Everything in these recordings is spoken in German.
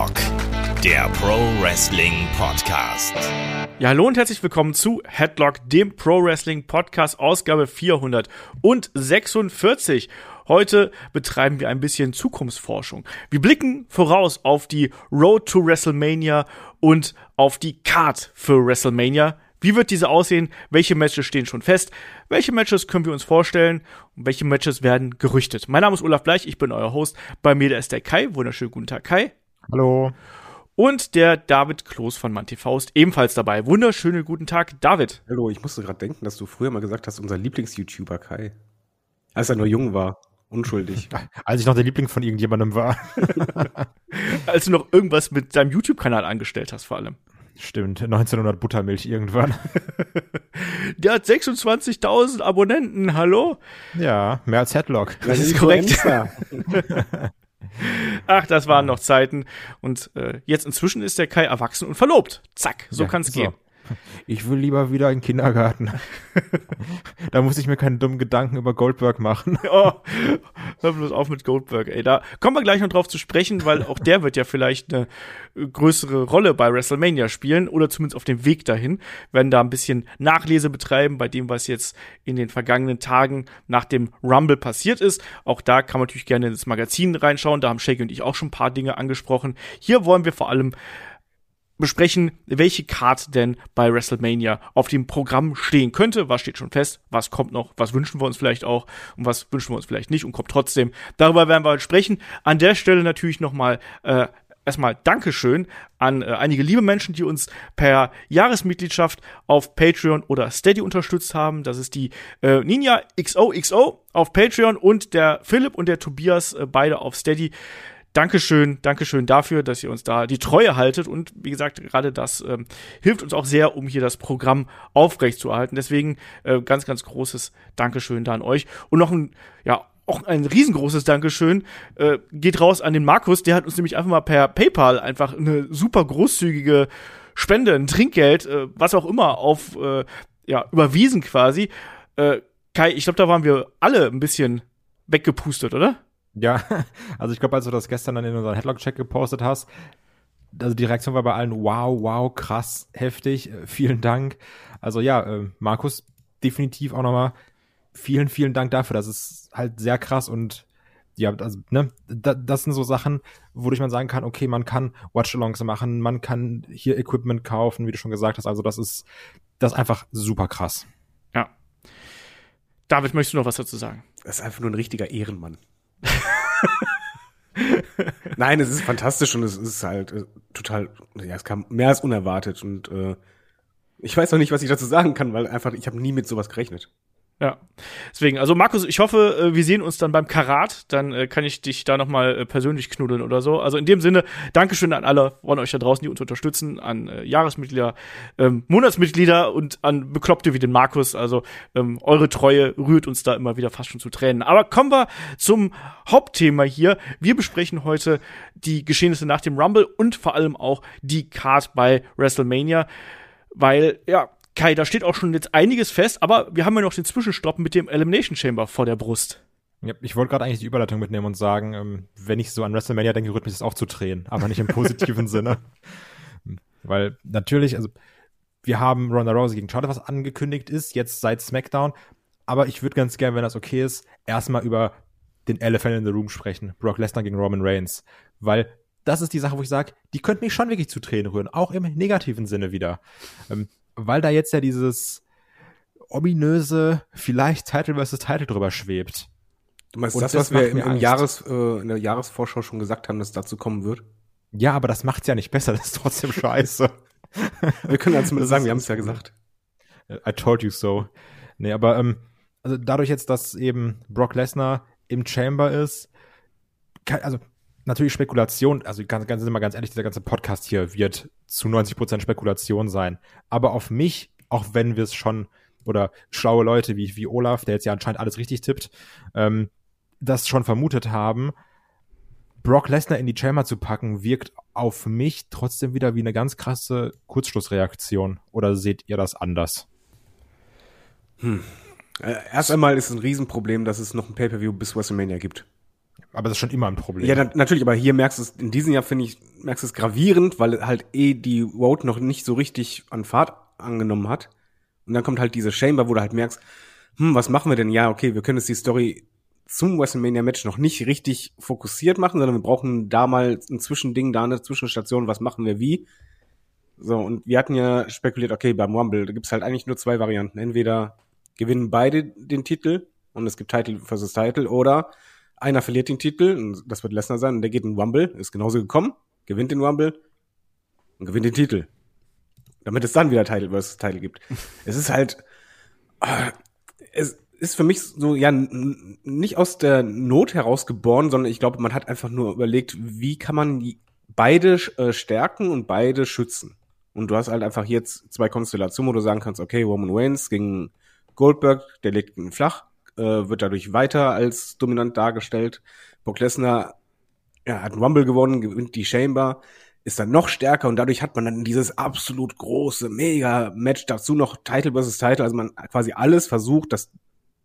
Headlock, der Pro Wrestling Podcast. Ja, hallo und herzlich willkommen zu Headlock, dem Pro Wrestling Podcast, Ausgabe 446. Heute betreiben wir ein bisschen Zukunftsforschung. Wir blicken voraus auf die Road to WrestleMania und auf die Card für WrestleMania. Wie wird diese aussehen? Welche Matches stehen schon fest? Welche Matches können wir uns vorstellen? Und welche Matches werden gerüchtet? Mein Name ist Olaf Bleich, ich bin euer Host. Bei mir ist der Kai. Wunderschönen guten Tag, Kai. Hallo. Und der David Kloß von ManTV ist ebenfalls dabei. Wunderschönen guten Tag, David. Hallo, ich musste gerade denken, dass du früher mal gesagt hast, unser Lieblings-YouTuber Kai. Als er nur jung war. Unschuldig. Als ich noch der Liebling von irgendjemandem war. Als du noch irgendwas mit deinem YouTube-Kanal angestellt hast, vor allem. Stimmt, 1900 Buttermilch irgendwann. Der hat 26.000 Abonnenten, hallo? Ja, mehr als Headlock. Das ist korrekt. Ach, das waren noch Zeiten. Und äh, jetzt inzwischen ist der Kai erwachsen und verlobt. Zack, so Ja, kann's so. gehen. Ich will lieber wieder in den Kindergarten. da muss ich mir keine dummen Gedanken über Goldberg machen. Oh, hör bloß auf mit Goldberg, ey. Da kommen wir gleich noch drauf zu sprechen, weil auch der wird ja vielleicht eine größere Rolle bei WrestleMania spielen oder zumindest auf dem Weg dahin. Werden da ein bisschen Nachlese betreiben bei dem, was jetzt in den vergangenen Tagen nach dem Rumble passiert ist. Auch da kann man natürlich gerne ins Magazin reinschauen. Da haben Shaggy und ich auch schon ein paar Dinge angesprochen. Hier wollen wir vor allem besprechen, welche Card denn bei WrestleMania auf dem Programm stehen könnte. Was steht schon fest? Was kommt noch? Was wünschen wir uns vielleicht auch? Und was wünschen wir uns vielleicht nicht und kommt trotzdem? Darüber werden wir heute sprechen. An der Stelle natürlich nochmal äh, erstmal Dankeschön an äh, einige liebe Menschen, die uns per Jahresmitgliedschaft auf Patreon oder Steady unterstützt haben. Das ist die äh, Ninja XOXO auf Patreon und der Philipp und der Tobias äh, beide auf Steady. Dankeschön, Dankeschön dafür, dass ihr uns da die Treue haltet und wie gesagt, gerade das ähm, hilft uns auch sehr, um hier das Programm aufrechtzuerhalten. Deswegen äh, ganz, ganz großes Dankeschön da an euch und noch ein, ja, auch ein riesengroßes Dankeschön äh, geht raus an den Markus, der hat uns nämlich einfach mal per PayPal einfach eine super großzügige Spende, ein Trinkgeld, äh, was auch immer auf äh, ja überwiesen quasi. Äh, Kai, ich glaube, da waren wir alle ein bisschen weggepustet, oder? Ja, also ich glaube, als du das gestern dann in unseren Headlock-Check gepostet hast, also die Reaktion war bei allen, wow, wow, krass, heftig, äh, vielen Dank. Also ja, äh, Markus, definitiv auch nochmal vielen, vielen Dank dafür. Das ist halt sehr krass und ja, also, ne, da, das sind so Sachen, wodurch man sagen kann, okay, man kann Watch-Alongs machen, man kann hier Equipment kaufen, wie du schon gesagt hast. Also das ist, das ist einfach super krass. Ja. David, möchtest du noch was dazu sagen? Das ist einfach nur ein richtiger Ehrenmann. Nein, es ist fantastisch und es ist halt äh, total, ja, es kam mehr als unerwartet und äh, ich weiß noch nicht, was ich dazu sagen kann, weil einfach, ich habe nie mit sowas gerechnet. Ja. Deswegen, also Markus, ich hoffe, äh, wir sehen uns dann beim Karat. Dann äh, kann ich dich da nochmal äh, persönlich knuddeln oder so. Also in dem Sinne, Dankeschön an alle von euch da draußen, die uns unterstützen, an äh, Jahresmitglieder, ähm, Monatsmitglieder und an Bekloppte wie den Markus. Also ähm, eure Treue rührt uns da immer wieder fast schon zu Tränen. Aber kommen wir zum Hauptthema hier. Wir besprechen heute die Geschehnisse nach dem Rumble und vor allem auch die Card bei WrestleMania. Weil, ja, Kai, da steht auch schon jetzt einiges fest, aber wir haben ja noch den Zwischenstopp mit dem Elimination Chamber vor der Brust. Ja, ich wollte gerade eigentlich die Überleitung mitnehmen und sagen, ähm, wenn ich so an WrestleMania denke, rührt mich das auch zu Tränen, aber nicht im positiven Sinne. Weil natürlich, also wir haben Ronda Rousey gegen Charlotte, was angekündigt ist, jetzt seit SmackDown. Aber ich würde ganz gerne, wenn das okay ist, erstmal über den Elephant in the Room sprechen. Brock Lesnar gegen Roman Reigns. Weil das ist die Sache, wo ich sage, die könnte mich schon wirklich zu Tränen rühren. Auch im negativen Sinne wieder. Ähm, weil da jetzt ja dieses ominöse, vielleicht Title versus Title drüber schwebt. Du meinst Und das, das was wir macht im, im. Jahres, äh, in der Jahresvorschau schon gesagt haben, dass es dazu kommen wird? Ja, aber das macht's ja nicht besser, das ist trotzdem scheiße. Wir können ja zumindest Das sagen, wir haben es ja gesagt. I told you so. Nee, aber ähm, also dadurch jetzt, dass eben Brock Lesnar im Chamber ist, kann, also natürlich Spekulation, also ganz, ganz, sind wir ganz ehrlich, dieser ganze Podcast hier wird zu 90% Spekulation sein. Aber auf mich, auch wenn wir es schon, oder schlaue Leute wie, wie Olaf, der jetzt ja anscheinend alles richtig tippt, ähm, das schon vermutet haben, Brock Lesnar in die Chamber zu packen, wirkt auf mich trotzdem wieder wie eine ganz krasse Kurzschlussreaktion. Oder seht ihr das anders? Äh, erst einmal ist es ein Riesenproblem, dass es noch ein Pay-Per-View bis WrestleMania gibt. Aber das ist schon immer ein Problem. Ja, na, natürlich, aber hier merkst du es, in diesem Jahr finde ich, merkst du es gravierend, weil halt eh die Road noch nicht so richtig an Fahrt angenommen hat. Und dann kommt halt diese Chamber, wo du halt merkst, hm, was machen wir denn? Ja, okay, wir können jetzt die Story zum WrestleMania-Match noch nicht richtig fokussiert machen, sondern wir brauchen da mal ein Zwischending, da eine Zwischenstation, was machen wir wie. So, und wir hatten ja spekuliert, okay, beim Rumble, da gibt's halt eigentlich nur zwei Varianten. Entweder gewinnen beide den Titel und es gibt Title versus Title oder einer verliert den Titel, und das wird Lesnar sein, und der geht in Rumble, ist genauso gekommen, gewinnt den Rumble und gewinnt den Titel. Damit es dann wieder Title versus Title gibt. es ist halt, äh, es ist für mich so, ja, nicht aus der Not heraus geboren, sondern ich glaube, man hat einfach nur überlegt, wie kann man beide äh, stärken und beide schützen. Und du hast halt einfach jetzt zwei Konstellationen, wo du sagen kannst, okay, Roman Reigns gegen Goldberg, der legt ihn flach, äh, wird dadurch weiter als dominant dargestellt. Brock Lesnar ja, hat Rumble gewonnen, gewinnt die Chamber, ist dann noch stärker und dadurch hat man dann dieses absolut große, mega Match dazu noch Title versus Title, also man quasi alles versucht, dass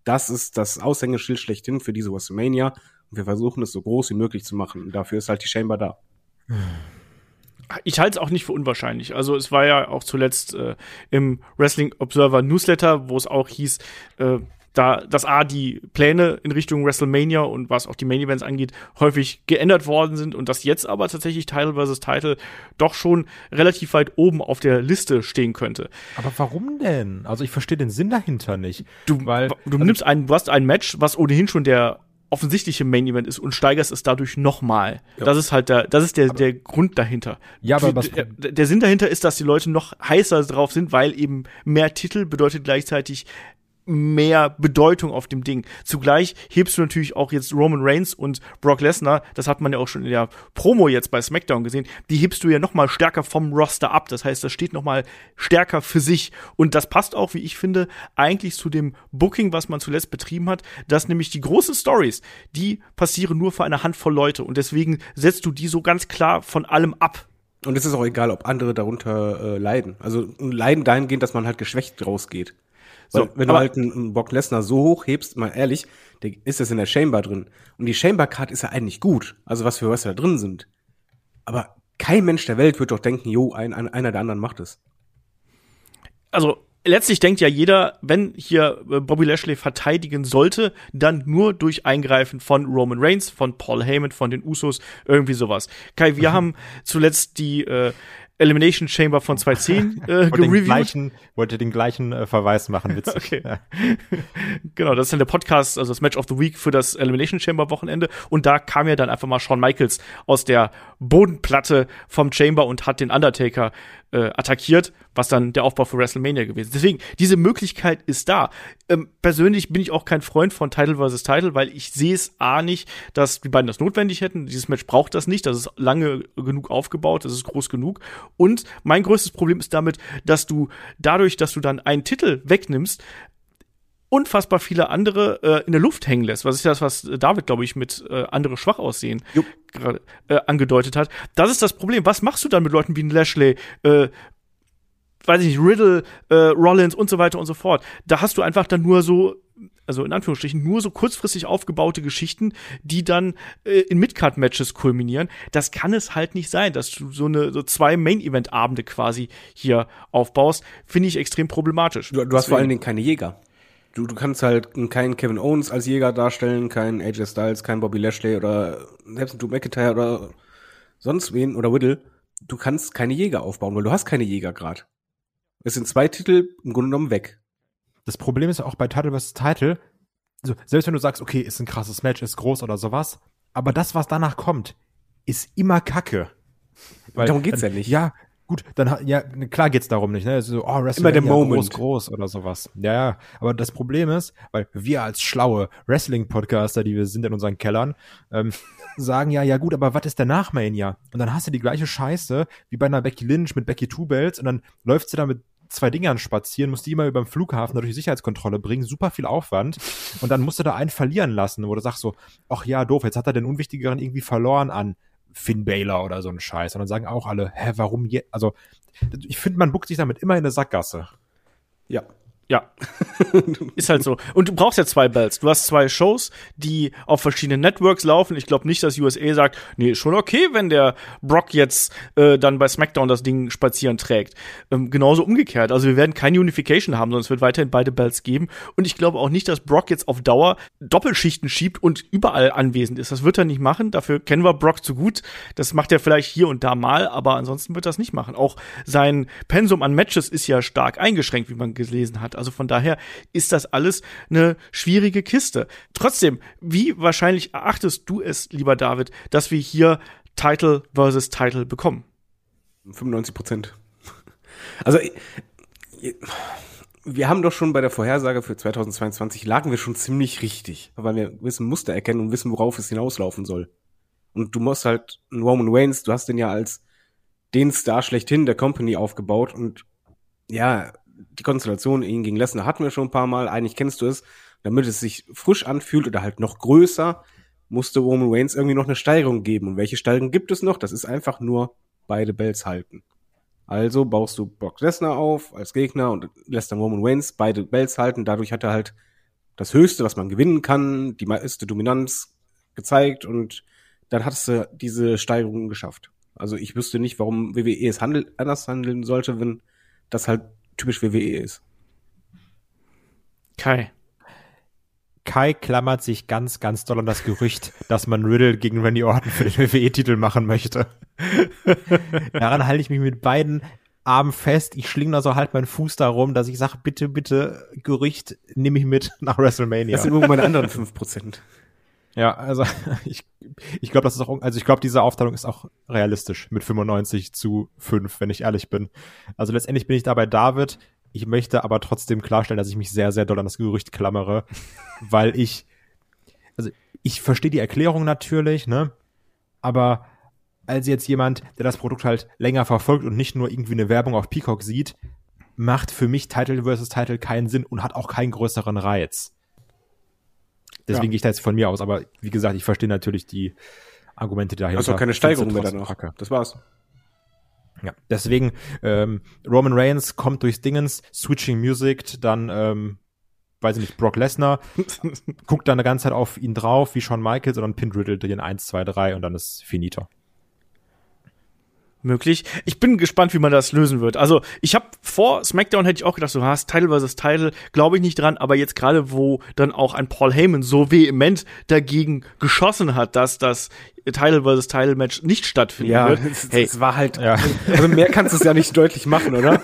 das ist das Aushängeschild schlechthin für diese WrestleMania und wir versuchen es so groß wie möglich zu machen und dafür ist halt die Chamber da. Ich halte es auch nicht für unwahrscheinlich. Also es war ja auch zuletzt äh, im Wrestling Observer Newsletter, wo es auch hieß, äh, da dass A, die Pläne in Richtung WrestleMania und was auch die Main Events angeht, häufig geändert worden sind und dass jetzt aber tatsächlich Title vs. Title doch schon relativ weit oben auf der Liste stehen könnte. Aber warum denn? Also ich verstehe den Sinn dahinter nicht. Du, weil du nimmst ein, du hast ein Match, was ohnehin schon der offensichtliche Main Event ist und steigerst es dadurch nochmal. Das ist halt der, das ist der, der Grund dahinter. Ja, aber was- der, der Sinn dahinter ist, dass die Leute noch heißer drauf sind, weil eben mehr Titel bedeutet gleichzeitig mehr Bedeutung auf dem Ding. Zugleich hebst du natürlich auch jetzt Roman Reigns und Brock Lesnar, das hat man ja auch schon in der Promo jetzt bei SmackDown gesehen, die hebst du ja noch mal stärker vom Roster ab. Das heißt, das steht noch mal stärker für sich und das passt auch, wie ich finde, eigentlich zu dem Booking, was man zuletzt betrieben hat, dass nämlich die großen Stories, die passieren nur für eine Handvoll Leute und deswegen setzt du die so ganz klar von allem ab. Und es ist auch egal, ob andere darunter äh, leiden. Also leiden dahingehend, dass man halt geschwächt rausgeht. Weil, So, wenn du halt einen, Brock Lesnar so hoch hebst, mal ehrlich, der ist das in der Chamber drin. Und die Chamber Card ist ja eigentlich gut. Also was für Wrestler drin sind. Aber kein Mensch der Welt wird doch denken, jo, ein, ein, einer der anderen macht es. also letztlich denkt ja jeder, wenn hier äh, Bobby Lashley verteidigen sollte, dann nur durch Eingreifen von Roman Reigns, von Paul Heyman, von den Usos, irgendwie sowas. Kai, wir haben zuletzt die äh, Elimination Chamber von 2010 äh, wollte den gereviewt. gleichen, wollte den gleichen äh, Verweis machen, witzig. Okay. Ja. Genau, das ist dann der Podcast, also das Match of the Week für das Elimination Chamber Wochenende. Und da kam ja dann einfach mal Shawn Michaels aus der Bodenplatte vom Chamber und hat den Undertaker äh, attackiert, was dann der Aufbau für WrestleMania gewesen ist. Deswegen, diese Möglichkeit ist da. Ähm, persönlich bin ich auch kein Freund von Title vs. Title, weil ich sehe es A nicht, dass die beiden das notwendig hätten. Dieses Match braucht das nicht. Das ist lange genug aufgebaut, das ist groß genug. Und mein größtes Problem ist damit, dass du dadurch, dass du dann einen Titel wegnimmst, unfassbar viele andere äh, in der Luft hängen lässt. Was ist das, was David, glaube ich, mit äh, andere schwach aussehen gerade äh, angedeutet hat. Das ist das Problem. Was machst du dann mit Leuten wie Lashley, äh, weiß ich nicht, Riddle, äh, Rollins und so weiter und so fort? Da hast du einfach dann nur so also in Anführungsstrichen nur so kurzfristig aufgebaute Geschichten, die dann äh, in Midcard-Matches kulminieren. Das kann es halt nicht sein, dass du so eine so zwei Main-Event-Abende quasi hier aufbaust. Finde ich extrem problematisch. Du, du hast vor allen Dingen keine Jäger. Du, du kannst halt keinen Kevin Owens als Jäger darstellen, keinen AJ Styles, keinen Bobby Lashley oder selbst einen Drew McIntyre oder sonst wen oder Whittle. Du kannst keine Jäger aufbauen, weil du hast keine Jäger grad. Es sind zwei Titel im Grunde genommen weg. Das Problem ist ja auch bei Title vs. Title, so, selbst wenn du sagst, okay, ist ein krasses Match, ist groß oder sowas, aber das, was danach kommt, ist immer Kacke. Weil, Darum geht's ja nicht. Ja, gut, dann ja, klar geht's darum nicht, ne? So, oh, WrestleMania, der Moment. groß, groß oder sowas. Ja, ja, aber das Problem ist, weil wir als schlaue Wrestling-Podcaster, die wir sind in unseren Kellern, ähm, sagen ja, ja gut, aber was ist der Nachmania? Und dann hast du die gleiche Scheiße wie bei einer Becky Lynch mit Becky Two Belts und dann läuft sie da mit zwei Dingern spazieren, musst die immer über den Flughafen durch die Sicherheitskontrolle bringen, super viel Aufwand und dann musst du da einen verlieren lassen, wo du sagst so, ach ja, doof, jetzt hat er den Unwichtigeren irgendwie verloren an Finn Baylor oder so einen Scheiß und dann sagen auch alle, hä, warum je, also ich finde, man buckt sich damit immer in eine Sackgasse. Ja. Ja. Ist halt so. Und du brauchst ja zwei Bells. Du hast zwei Shows, die auf verschiedenen Networks laufen. Ich glaube nicht, dass USA sagt, nee, ist schon okay, wenn der Brock jetzt äh, dann bei SmackDown das Ding spazieren trägt. Ähm, genauso umgekehrt. Also wir werden keine Unification haben, sondern es wird weiterhin beide Bells geben. Und ich glaube auch nicht, dass Brock jetzt auf Dauer Doppelschichten schiebt und überall anwesend ist. Das wird er nicht machen. Dafür kennen wir Brock zu gut. Das macht er vielleicht hier und da mal, aber ansonsten wird er das nicht machen. Auch sein Pensum an Matches ist ja stark eingeschränkt, wie man gelesen hat. Also von daher ist das alles eine schwierige Kiste. Trotzdem, wie wahrscheinlich erachtest du es, lieber David, dass wir hier Title versus Title bekommen? 95 Prozent. Also, wir haben doch schon bei der Vorhersage für 2022 lagen wir schon ziemlich richtig, weil wir wissen Muster erkennen und wissen, worauf es hinauslaufen soll. Und du musst halt Roman Reigns, du hast den ja als den Star schlechthin der Company aufgebaut und ja, die Konstellation ihn gegen Lesnar hatten wir schon ein paar Mal. Eigentlich kennst du es. Damit es sich frisch anfühlt oder halt noch größer, musste Roman Reigns irgendwie noch eine Steigerung geben. Und welche Steigerung gibt es noch? Das ist einfach nur beide Bells halten. Also baust du Brock Lesnar auf als Gegner und lässt dann Roman Reigns beide Bells halten. Dadurch hat er halt das Höchste, was man gewinnen kann, die meiste Dominanz gezeigt und dann hattest du diese Steigerung geschafft. Also ich wüsste nicht, warum WWE es handel anders handeln sollte, wenn das halt typisch WWE ist. Kai. Kai klammert sich ganz, ganz doll an das Gerücht, dass man Riddle gegen Randy Orton für den WWE-Titel machen möchte. Daran halte ich mich mit beiden Armen fest. Ich schlinge da so halt meinen Fuß darum, dass ich sage, bitte, bitte, Gerücht nehme ich mit nach WrestleMania. Das sind irgendwo meine anderen 5%. Ja, also ich, ich glaube, das ist auch, also ich glaube, diese Aufteilung ist auch realistisch mit 95 zu 5, wenn ich ehrlich bin. Also letztendlich bin ich da bei David. Ich möchte aber trotzdem klarstellen, dass ich mich sehr, sehr doll an das Gerücht klammere, weil ich, also ich verstehe die Erklärung natürlich, ne? Aber als jetzt jemand, der das Produkt halt länger verfolgt und nicht nur irgendwie eine Werbung auf Peacock sieht, macht für mich Title versus Title keinen Sinn und hat auch keinen größeren Reiz. Deswegen ja. gehe ich da jetzt von mir aus, aber wie gesagt, ich verstehe natürlich die Argumente dahinter. Also keine Steigerung mehr danach. Das war's. Ja, deswegen ähm, Roman Reigns kommt durchs Dingens, Switching Music, dann ähm, weiß ich nicht, Brock Lesnar, guckt dann eine ganze Zeit auf ihn drauf, wie Shawn Michaels, und dann pinnt Riddle den 1, 2, 3 und dann ist finito möglich. Ich bin gespannt, wie man das lösen wird. Also, ich habe vor SmackDown hätte ich auch gedacht, so hast Title versus Title, glaube ich nicht dran, aber jetzt gerade wo dann auch ein Paul Heyman so vehement dagegen geschossen hat, dass das Title versus Title Match nicht stattfinden ja, wird. Es, hey, es war halt, ja. also mehr kannst du es ja nicht deutlich machen, oder?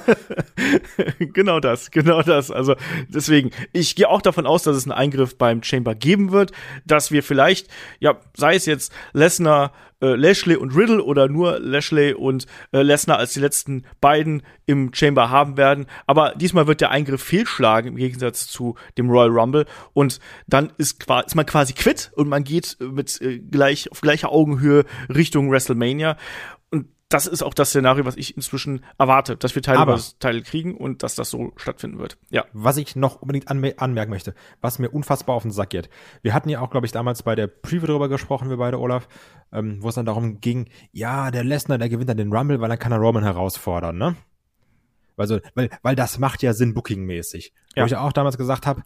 genau das, genau das. Also deswegen, ich gehe auch davon aus, dass es einen Eingriff beim Chamber geben wird, dass wir vielleicht, ja, sei es jetzt Lesnar äh, Lashley und Riddle oder nur Lashley und äh, Lesnar als die letzten beiden im Chamber haben werden. Aber diesmal wird der Eingriff fehlschlagen im Gegensatz zu dem Royal Rumble. Und dann ist, ist man quasi quitt und man geht mit äh, gleich, auf gleicher Augenhöhe Richtung WrestleMania das ist auch das Szenario, was ich inzwischen erwarte, dass wir Teile Aber, Teile kriegen und dass das so stattfinden wird. Ja. Was ich noch unbedingt anmer anmerken möchte, was mir unfassbar auf den Sack geht. Wir hatten ja auch, glaube ich, damals bei der Preview darüber gesprochen, wir beide, Olaf, ähm, wo es dann darum ging, ja, der Lesnar, der gewinnt dann den Rumble, weil dann kann er Roman herausfordern, ne? Also, weil, weil das macht ja Sinn Booking-mäßig. Ja. Wo ich auch damals gesagt habe,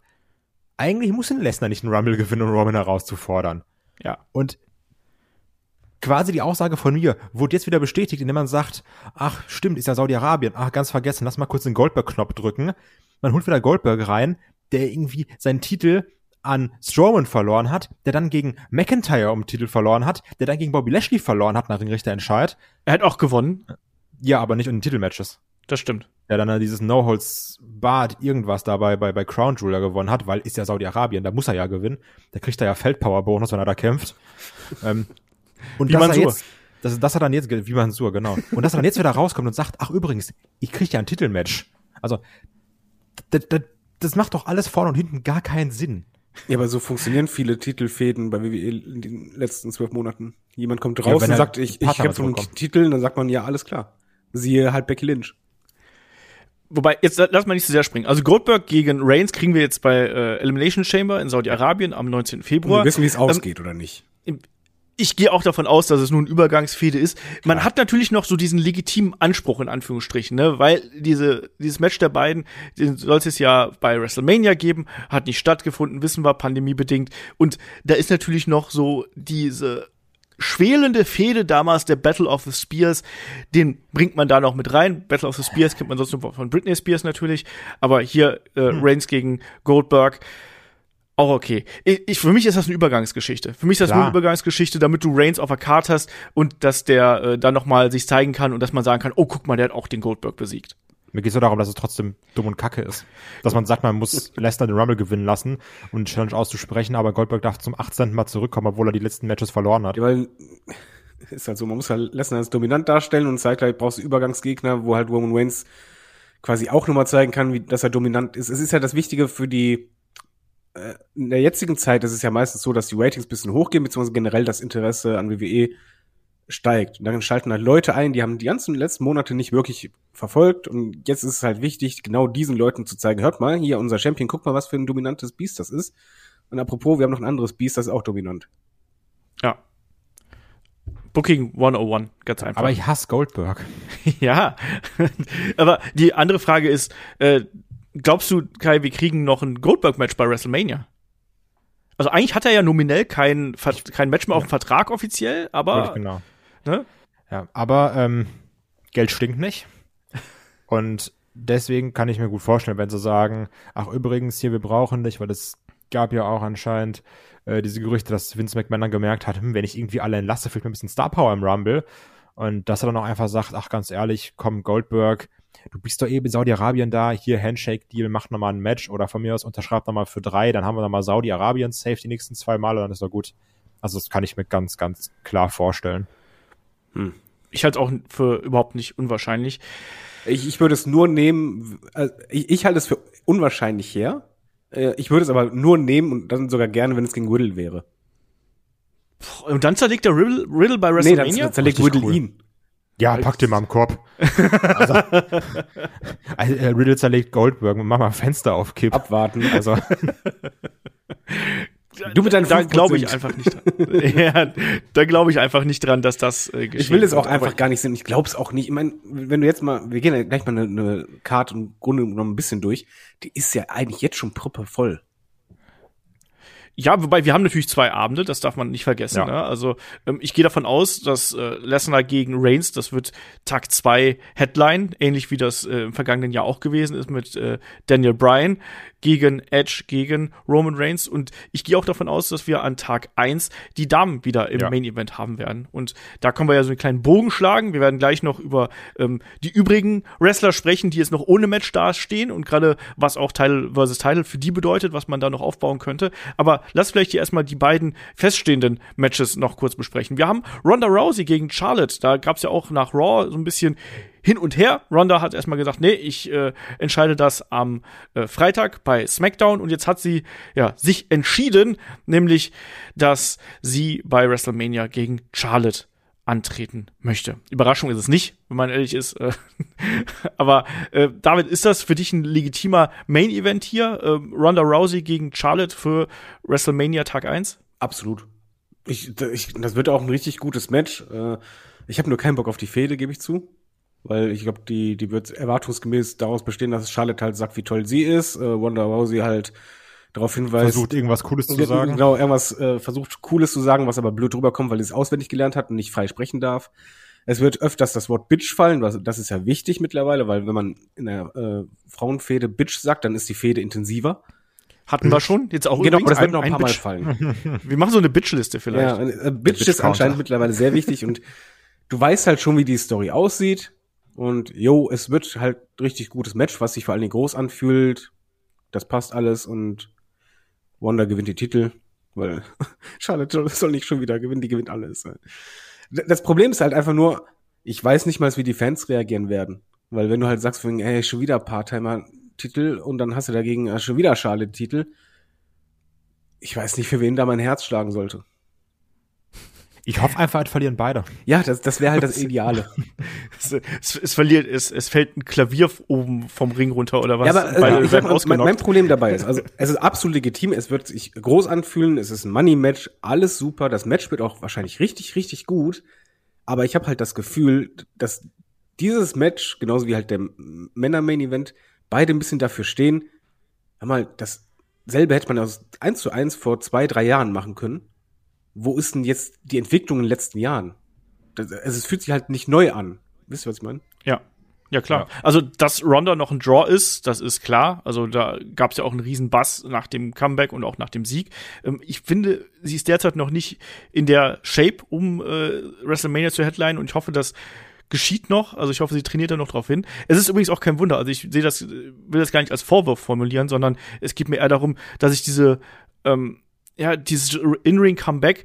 eigentlich muss ein Lesnar nicht einen Rumble gewinnen, um Roman herauszufordern. Ja. Und quasi die Aussage von mir wurde jetzt wieder bestätigt, indem man sagt, ach stimmt, ist ja Saudi-Arabien, ach ganz vergessen, lass mal kurz den Goldberg-Knopf drücken. Man holt wieder Goldberg rein, der irgendwie seinen Titel an Strowman verloren hat, der dann gegen McIntyre um den Titel verloren hat, der dann gegen Bobby Lashley verloren hat nach dem Richterentscheid. Er hat auch gewonnen. Ja, aber nicht in den Titelmatches. Das stimmt. Der dann dieses No-Holds-Bad irgendwas dabei bei, bei Crown Jewel gewonnen hat, weil ist ja Saudi-Arabien, da muss er ja gewinnen. Da kriegt er ja Feldpower-Bonus, wenn er da kämpft. ähm, und wie Mansur. Jetzt, dass, dass er dann jetzt, wie Mansur, genau. Und dass er dann jetzt wieder rauskommt und sagt, ach übrigens, ich krieg ja ein Titelmatch. Also, das, das, das macht doch alles vorne und hinten gar keinen Sinn. Ja, aber so funktionieren viele Titelfäden bei WWE in den letzten zwölf Monaten. Jemand kommt raus ja, und sagt, ich, ich kämpfe um einen Titel, dann sagt man, ja, alles klar. Siehe halt Becky Lynch. Wobei, jetzt lass mal nicht zu sehr springen. Also Goldberg gegen Reigns kriegen wir jetzt bei äh, Elimination Chamber in Saudi-Arabien am 19. Februar. Und wir wissen, wie es ausgeht, ähm, oder nicht? ich gehe auch davon aus, dass es nur ein Übergangsfehde ist. Man hat natürlich noch so diesen legitimen Anspruch in Anführungsstrichen, ne, weil diese dieses Match der beiden, den soll es ja bei WrestleMania geben, hat nicht stattgefunden, wissen wir, pandemiebedingt. Und da ist natürlich noch so diese schwelende Fehde damals der Battle of the Spears, den bringt man da noch mit rein. Battle of the Spears kennt man sonst nur von Britney Spears natürlich, aber hier äh, Reigns gegen Goldberg auch okay. Ich, ich, für mich ist das eine Übergangsgeschichte. Für mich ist das Klar. nur eine Übergangsgeschichte, damit du Reigns auf der Karte hast und dass der äh, dann noch mal sich zeigen kann und dass man sagen kann, oh, guck mal, der hat auch den Goldberg besiegt. Mir geht es nur darum, dass es trotzdem dumm und kacke ist. Dass man sagt, man muss Lesnar den Rumble gewinnen lassen um die Challenge auszusprechen, aber Goldberg darf zum 18. Mal zurückkommen, obwohl er die letzten Matches verloren hat. Ja, weil ist halt so, man muss halt Lesnar als dominant darstellen und zeitgleich brauchst du Übergangsgegner, wo halt Roman Reigns quasi auch nochmal zeigen kann, wie, dass er dominant ist. Es ist ja das Wichtige für die äh, in der jetzigen Zeit ist es ja meistens so, dass die Ratings ein bisschen hochgehen, beziehungsweise generell das Interesse an WWE steigt. Und dann schalten halt Leute ein, die haben die ganzen letzten Monate nicht wirklich verfolgt. Und jetzt ist es halt wichtig, genau diesen Leuten zu zeigen, hört mal, hier unser Champion, guck mal, was für ein dominantes Biest das ist. Und apropos, wir haben noch ein anderes Biest, das ist auch dominant. Ja. Booking 101, ganz einfach. Aber ich hasse Goldberg. ja. aber die andere Frage ist, äh, glaubst du, Kai, wir kriegen noch ein Goldberg-Match bei WrestleMania? Also eigentlich hat er ja nominell kein, kein Match mehr auf dem Vertrag offiziell, aber genau. Ne? Ja, aber ähm, Geld stinkt nicht. Und deswegen kann ich mir gut vorstellen, wenn sie sagen, ach übrigens, hier, wir brauchen dich, weil es gab ja auch anscheinend äh, diese Gerüchte, dass Vince McMahon dann gemerkt hat, hm, wenn ich irgendwie alle entlasse, fehlt mir ein bisschen Star Power im Rumble. Und dass er dann auch einfach sagt, ach ganz ehrlich, komm, Goldberg, du bist doch eben in Saudi-Arabien da, hier Handshake-Deal, mach nochmal ein Match oder von mir aus unterschreib nochmal für drei, dann haben wir nochmal Saudi-Arabien safe die nächsten zwei Male, dann ist er gut. Also das kann ich mir ganz, ganz klar vorstellen. Ich halte es auch für überhaupt nicht unwahrscheinlich. Ich, ich würde es nur nehmen, also ich, ich halte es für unwahrscheinlich her. Äh, Ich würde es aber nur nehmen und dann sogar gerne, wenn es gegen Riddle wäre. Und dann zerlegt der Riddle, Riddle bei Nee, WrestleMania? dann zerlegt Riddle cool. ihn. Ja, pack den mal im Korb. also, also, äh, Riddle zerlegt Goldberg und mach mal ein Fenster auf Kipp. Abwarten. Also, Du mit deinen da 5%. glaube ich einfach nicht dran. ja, da glaube ich einfach nicht dran, dass das äh, geschieht. Ich will es auch einfach gar nicht sehen. Ich glaube es auch nicht. Ich meine, wenn du jetzt mal, wir gehen ja gleich mal eine, eine Karte im Grunde genommen ein bisschen durch. Die ist ja eigentlich jetzt schon proppevoll. Ja, wobei wir haben natürlich zwei Abende, das darf man nicht vergessen. Ja. Ne? Also ähm, ich gehe davon aus, dass äh, Lesnar gegen Reigns, das wird Tag 2 Headline, ähnlich wie das äh, im vergangenen Jahr auch gewesen ist mit äh, Daniel Bryan gegen Edge, gegen Roman Reigns. Und ich gehe auch davon aus, dass wir an Tag 1 die Damen wieder im Ja. Main Event haben werden. Und da können wir ja so einen kleinen Bogen schlagen. Wir werden gleich noch über ähm, die übrigen Wrestler sprechen, die jetzt noch ohne Match dastehen und gerade was auch Title versus Title für die bedeutet, was man da noch aufbauen könnte. Aber lass vielleicht hier erstmal die beiden feststehenden Matches noch kurz besprechen. Wir haben Ronda Rousey gegen Charlotte. Da gab es ja auch nach Raw so ein bisschen hin und her. Ronda hat erstmal gesagt, nee, ich äh, entscheide das am äh, Freitag bei SmackDown und jetzt hat sie ja sich entschieden, nämlich, dass sie bei WrestleMania gegen Charlotte antreten möchte. Überraschung ist es nicht, wenn man ehrlich ist. Äh, aber äh, David, ist das für dich ein legitimer Main-Event hier? Äh, Ronda Rousey gegen Charlotte für WrestleMania Tag 1? Absolut. Ich, ich, das wird auch ein richtig gutes Match. Äh, Ich habe nur keinen Bock auf die Fehde, gebe ich zu. Weil ich glaube, die, die wird erwartungsgemäß daraus bestehen, dass Charlotte halt sagt, wie toll sie ist. Äh, Wanda Rousey halt darauf hinweist. versucht irgendwas Cooles zu Ge- sagen. Genau, irgendwas äh, versucht Cooles zu sagen, was aber blöd rüberkommt, weil sie es auswendig gelernt hat und nicht frei sprechen darf. Es wird öfters das Wort Bitch fallen, was, das ist ja wichtig mittlerweile, weil wenn man in der äh, Frauenfehde Bitch sagt, dann ist die Fehde intensiver. Hatten wir schon. Jetzt auch genau, übrigens das wird ein, noch ein ein paar Mal Bitch. fallen. Wir machen so eine Bitch-Liste Ja, vielleicht. äh, Bitch ist Bitch-Counter. anscheinend mittlerweile sehr wichtig und du weißt halt schon, wie die Story aussieht. Und jo, es wird halt richtig gutes Match, was sich vor allen Dingen groß anfühlt. Das passt alles und Wanda gewinnt die Titel, weil Charlotte soll nicht schon wieder gewinnen, die gewinnt alles. Das Problem ist halt einfach nur, ich weiß nicht mal, wie die Fans reagieren werden. Weil wenn du halt sagst, von, ey, schon wieder Part-Timer-Titel und dann hast du dagegen äh, schon wieder Charlotte-Titel, ich weiß nicht, für wen da mein Herz schlagen sollte. Ich hoffe einfach, es verlieren beide. Ja, das, das wäre halt das Ideale. es, es, es verliert, es, es fällt ein Klavier oben vom Ring runter oder was? Ja, aber Beide äh, ich werden sag, mein, mein. Problem dabei ist, also es ist absolut legitim, es wird sich groß anfühlen, es ist ein Money-Match, alles super, das Match wird auch wahrscheinlich richtig, richtig gut, aber ich habe halt das Gefühl, dass dieses Match, genauso wie halt der Männer-Main-Event, beide ein bisschen dafür stehen, hör mal, dasselbe hätte man aus 1 zu 1 vor zwei, drei Jahren machen können. Wo ist denn jetzt die Entwicklung in den letzten Jahren? Das, also es fühlt sich halt nicht neu an. Wisst ihr, was ich meine? Ja. Ja, klar. Also, dass Ronda noch ein Draw ist, das ist klar. Also, da gab es ja auch einen riesen Bass nach dem Comeback und auch nach dem Sieg. Ähm, ich finde, sie ist derzeit noch nicht in der Shape, um äh, WrestleMania zu headline und ich hoffe, dass geschieht noch. Also ich hoffe, sie trainiert da noch drauf hin. Es ist übrigens auch kein Wunder. Also ich sehe das, will das gar nicht als Vorwurf formulieren, sondern es geht mir eher darum, dass ich diese, ähm, ja, dieses In-Ring-Comeback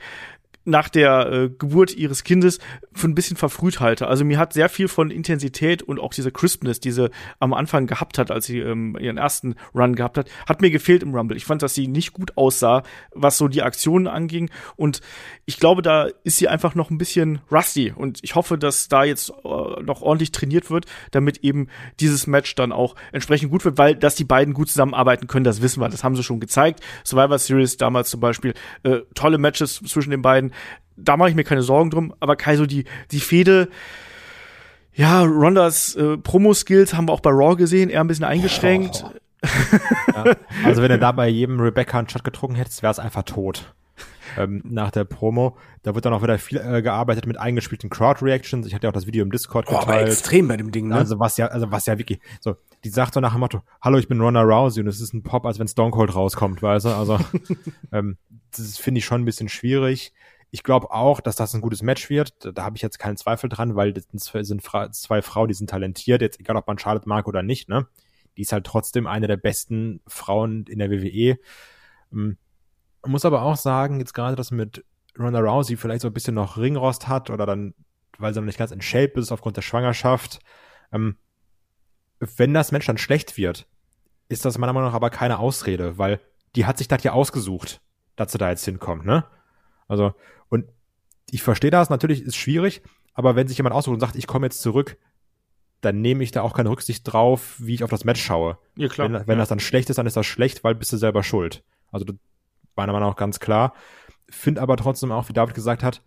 nach der äh, Geburt ihres Kindes für ein bisschen verfrüht halte. Also mir hat sehr viel von Intensität und auch diese Crispness, die sie am Anfang gehabt hat, als sie ähm, ihren ersten Run gehabt hat, hat mir gefehlt im Rumble. Ich fand, dass sie nicht gut aussah, was so die Aktionen anging. Und ich glaube, da ist sie einfach noch ein bisschen rusty. Und ich hoffe, dass da jetzt äh, noch ordentlich trainiert wird, damit eben dieses Match dann auch entsprechend gut wird, weil dass die beiden gut zusammenarbeiten können, das wissen wir. Das haben sie schon gezeigt. Survivor Series damals zum Beispiel, äh, tolle Matches zwischen den beiden da mache ich mir keine Sorgen drum, aber Kai, so die, die Fehde, ja, Rondas äh, Promo-Skills haben wir auch bei Raw gesehen, eher ein bisschen eingeschränkt. Ja. Also wenn du da bei jedem Rebecca einen Shot getrunken hättest, wäre es einfach tot. Ähm, nach der Promo. Da wird dann auch wieder viel äh, gearbeitet mit eingespielten Crowd-Reactions. Ich hatte ja auch das Video im Discord Oh, aber geteilt. extrem bei dem Ding, ne? Also was ja, also was ja wirklich, so, die sagt so nach dem Motto, hallo, ich bin Ronda Rousey und es ist ein Pop, als wenn Stone Cold rauskommt, weißt du? Also, ähm, das finde ich schon ein bisschen schwierig. Ich glaube auch, dass das ein gutes Match wird. Da, da habe ich jetzt keinen Zweifel dran, weil das sind Fra zwei Frauen, die sind talentiert, jetzt egal ob man Charlotte mag oder nicht, ne? Die ist halt trotzdem eine der besten Frauen in der WWE. Ähm, muss aber auch sagen, jetzt gerade das mit Ronda Rousey vielleicht so ein bisschen noch Ringrost hat oder dann, weil sie noch nicht ganz in Shape ist aufgrund der Schwangerschaft. Ähm, wenn das Match dann schlecht wird, ist das meiner Meinung nach aber keine Ausrede, weil die hat sich das ja ausgesucht, dass sie da jetzt hinkommt, ne? Also, ich verstehe das, natürlich ist schwierig, aber wenn sich jemand aussucht und sagt, ich komme jetzt zurück, dann nehme ich da auch keine Rücksicht drauf, wie ich auf das Match schaue. Ja, klar. Wenn, wenn das dann schlecht ist, dann ist das schlecht, weil bist du selber schuld. Also das meiner Meinung nach ganz klar. Find aber trotzdem auch, wie David gesagt hat,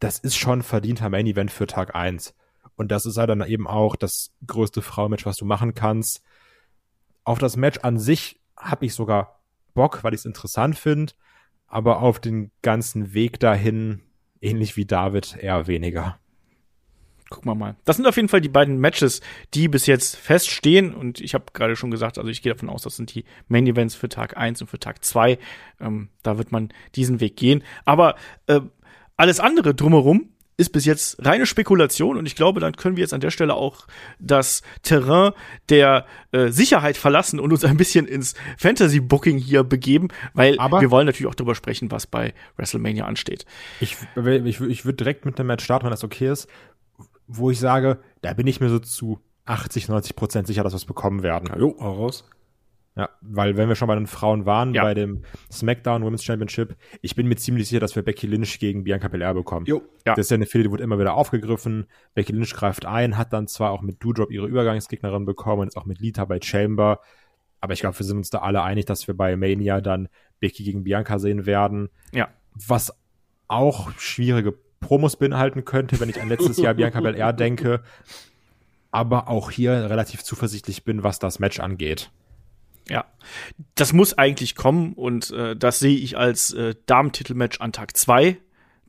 das ist schon verdienter Main Event für Tag 1. Und das ist halt dann eben auch das größte Frauenmatch, was du machen kannst. Auf das Match an sich habe ich sogar Bock, weil ich es interessant finde, aber auf den ganzen Weg dahin, ähnlich wie David, eher weniger. Gucken wir mal. Das sind auf jeden Fall die beiden Matches, die bis jetzt feststehen. Und ich habe gerade schon gesagt, also ich gehe davon aus, das sind die Main Events für Tag 1 und für Tag 2. Ähm, da wird man diesen Weg gehen. Aber äh, alles andere drumherum ist bis jetzt reine Spekulation und ich glaube, dann können wir jetzt an der Stelle auch das Terrain der äh, Sicherheit verlassen und uns ein bisschen ins Fantasy-Booking hier begeben, weil Aber- wir wollen natürlich auch darüber sprechen, was bei WrestleMania ansteht. Ich, ich, ich würde direkt mit dem Match starten, wenn das okay ist, wo ich sage, da bin ich mir so zu 80, 90 Prozent sicher, dass wir es bekommen werden. jo, hau raus. Ja, weil wenn wir schon bei den Frauen waren, Ja. bei dem SmackDown Women's Championship, ich bin mir ziemlich sicher, dass wir Becky Lynch gegen Bianca Belair bekommen. Jo. Ja. Das ist ja eine Fehde, die wurde immer wieder aufgegriffen. Becky Lynch greift ein, hat dann zwar auch mit Doudrop ihre Übergangsgegnerin bekommen und jetzt auch mit Lita bei Chamber. Aber ich glaube, wir sind uns da alle einig, dass wir bei Mania dann Becky gegen Bianca sehen werden. Ja. Was auch schwierige Promos beinhalten könnte, wenn ich an letztes Jahr Bianca Belair denke. Aber auch hier relativ zuversichtlich bin, was das Match angeht. Ja, das muss eigentlich kommen und äh, das sehe ich als äh, Damentitelmatch an Tag zwei,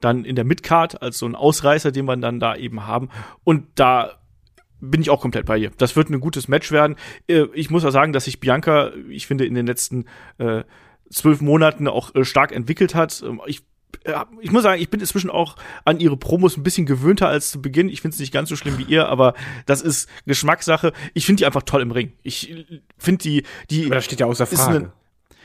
dann in der Midcard als so ein Ausreißer, den wir dann da eben haben und da bin ich auch komplett bei dir. Das wird ein gutes Match werden. Äh, ich muss auch sagen, dass sich Bianca, ich finde, in den letzten äh, zwölf Monaten auch äh, stark entwickelt hat. Ähm, Ich ich muss sagen, ich bin inzwischen auch an ihre Promos ein bisschen gewöhnter als zu Beginn. Ich finde es nicht ganz so schlimm wie ihr, aber das ist Geschmackssache. Ich finde die einfach toll im Ring. Ich finde die, die Aber das steht ja außer Frage. eine-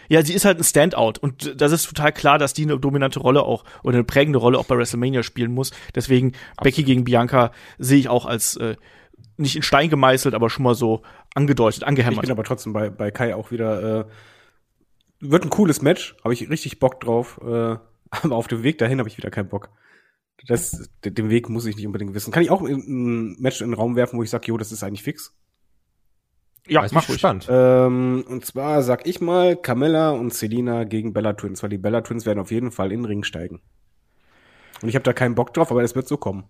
ja, sie ist halt ein Standout und das ist total klar, dass die eine dominante Rolle auch oder eine prägende Rolle auch bei WrestleMania spielen muss. Deswegen Becky gegen Bianca sehe ich auch als äh, nicht in Stein gemeißelt, aber schon mal so angedeutet, Ich angehämmert. bin aber trotzdem bei, bei Kai auch wieder. Äh, wird ein cooles Match, habe ich richtig Bock drauf. Äh, aber auf dem Weg dahin habe ich wieder keinen Bock. Das, den Weg muss ich nicht unbedingt wissen. Kann ich auch ein Match in den Raum werfen, wo ich sage, jo, das ist eigentlich fix? Ja, Weiß mach mich ruhig. gespannt. Ähm, und zwar sag ich mal Carmella und Selina gegen Bella Twins, weil die Bella Twins werden auf jeden Fall in den Ring steigen. Und ich habe da keinen Bock drauf, aber es wird so kommen.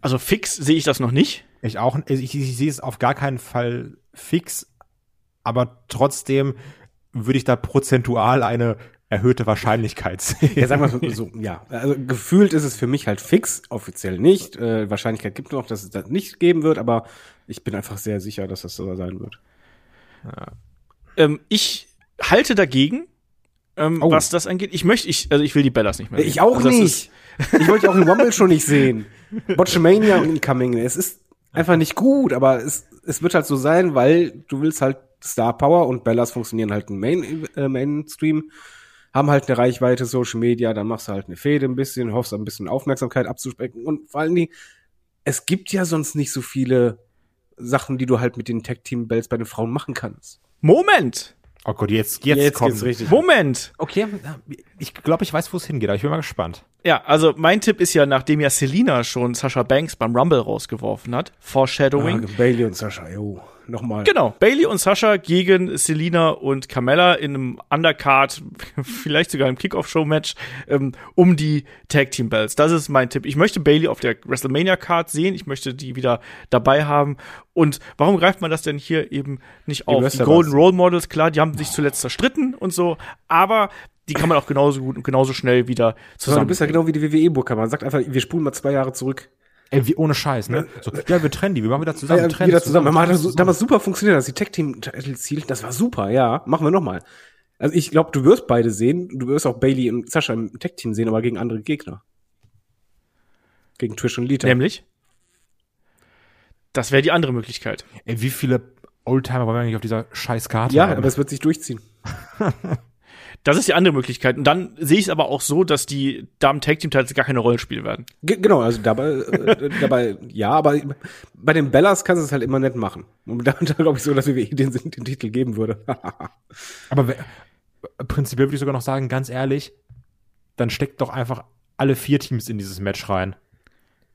Also fix sehe ich das noch nicht. Ich auch, ich, ich, ich sehe es auf gar keinen Fall fix, aber trotzdem würde ich da prozentual eine erhöhte Wahrscheinlichkeit sehen. Ja, sagen wir mal so, ja. Also gefühlt ist es für mich halt fix, offiziell nicht. Äh, Wahrscheinlichkeit gibt noch, dass es das nicht geben wird, aber ich bin einfach sehr sicher, dass das so sein wird. Ähm, ich halte dagegen, ähm, Oh. was das angeht. Ich möchte, ich, also ich will die Bellas nicht mehr. sehen. Ich auch also nicht. Ich wollte ja auch den Rumble schon nicht sehen. Botchamania und Incoming. Es ist einfach nicht gut, aber es, es wird halt so sein, weil du willst halt Star Power und Bellas funktionieren halt im Main, äh, Mainstream, haben halt eine Reichweite, Social Media, dann machst du halt eine Fehde ein bisschen, hoffst ein bisschen Aufmerksamkeit abzusprechen und vor allen Dingen, es gibt ja sonst nicht so viele Sachen, die du halt mit den Tag Team Bells bei den Frauen machen kannst. Moment! Oh Gott, jetzt, jetzt, kommt geht's richtig. Moment! Okay, ich glaube, ich weiß, wo es hingeht, aber ich bin mal gespannt. Ja, also mein Tipp ist ja, nachdem ja Selina schon Sasha Banks beim Rumble rausgeworfen hat, Foreshadowing. Ah, Bailey und Sascha, jo, nochmal. Genau, Bailey und Sasha gegen Selina und Carmella in einem Undercard, vielleicht sogar im Kickoff-Show-Match, ähm, um die Tag Team Bells. Das ist mein Tipp. Ich möchte Bailey auf der WrestleMania-Card sehen. Ich möchte die wieder dabei haben. Und warum greift man das denn hier eben nicht auf? Die Wrestler Golden. Role Models, klar, die haben sich zuletzt zerstritten und so, aber die kann man auch genauso gut und genauso schnell wieder zusammen. du bist ja genau wie die WWE-Booker. Man sagt einfach, wir spulen mal zwei Jahre zurück. Ey, wie ohne Scheiß, ne? So, ja, wir trennen die, wir machen wieder zusammen. Ja, trennen wieder zusammen. Man hat das so, damals super funktioniert, dass die Tag Team Ziel, das war super, ja. Machen wir nochmal. Also ich glaube, du wirst beide sehen. Du wirst auch Bailey und Sascha im Tag Team sehen, aber gegen andere Gegner. Gegen Trish und Lita. Nämlich? Das wäre die andere Möglichkeit. Ey, wie viele Oldtimer wollen wir eigentlich auf dieser scheiß Karte ja, haben? aber es wird sich durchziehen. Das ist die andere Möglichkeit. Und dann sehe ich es aber auch so, dass die Damen Tag Team Titles gar keine Rolle spielen werden. Ge genau, also dabei, äh, dabei, ja, aber bei den Bellas kannst du es halt immer nett machen. Und da, da glaube ich so, dass WWE den, den Titel geben würde. Aber prinzipiell würde ich sogar noch sagen, ganz ehrlich, dann steckt doch einfach alle vier Teams in dieses Match rein.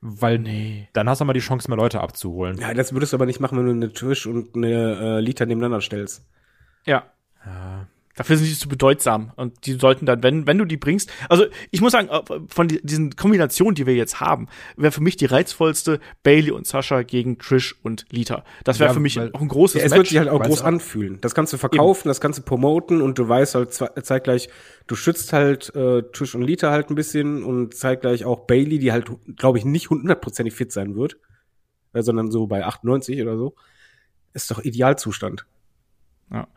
Weil Nee. dann hast du mal die Chance, mehr Leute abzuholen. ja, das würdest du aber nicht machen, wenn du eine Trish und eine äh, Lita nebeneinander stellst. Ja. Dafür sind die zu bedeutsam. Und die sollten dann, wenn, wenn du die bringst, also ich muss sagen, äh, von die, diesen Kombinationen, die wir jetzt haben, wäre für mich die reizvollste Bailey und Sascha gegen Trish und Lita. Das wäre Ja, für mich auch ein großes Ja, es Match. wird sich halt auch groß auch- anfühlen. Das kannst du verkaufen, das kannst du promoten und du weißt halt zeitgleich, du schützt halt äh, Trish und Lita halt ein bisschen und zeitgleich auch Bailey, die halt, glaube ich, nicht hundertprozentig fit sein wird, äh, sondern so bei 98 oder so. Ist doch Idealzustand. Ja.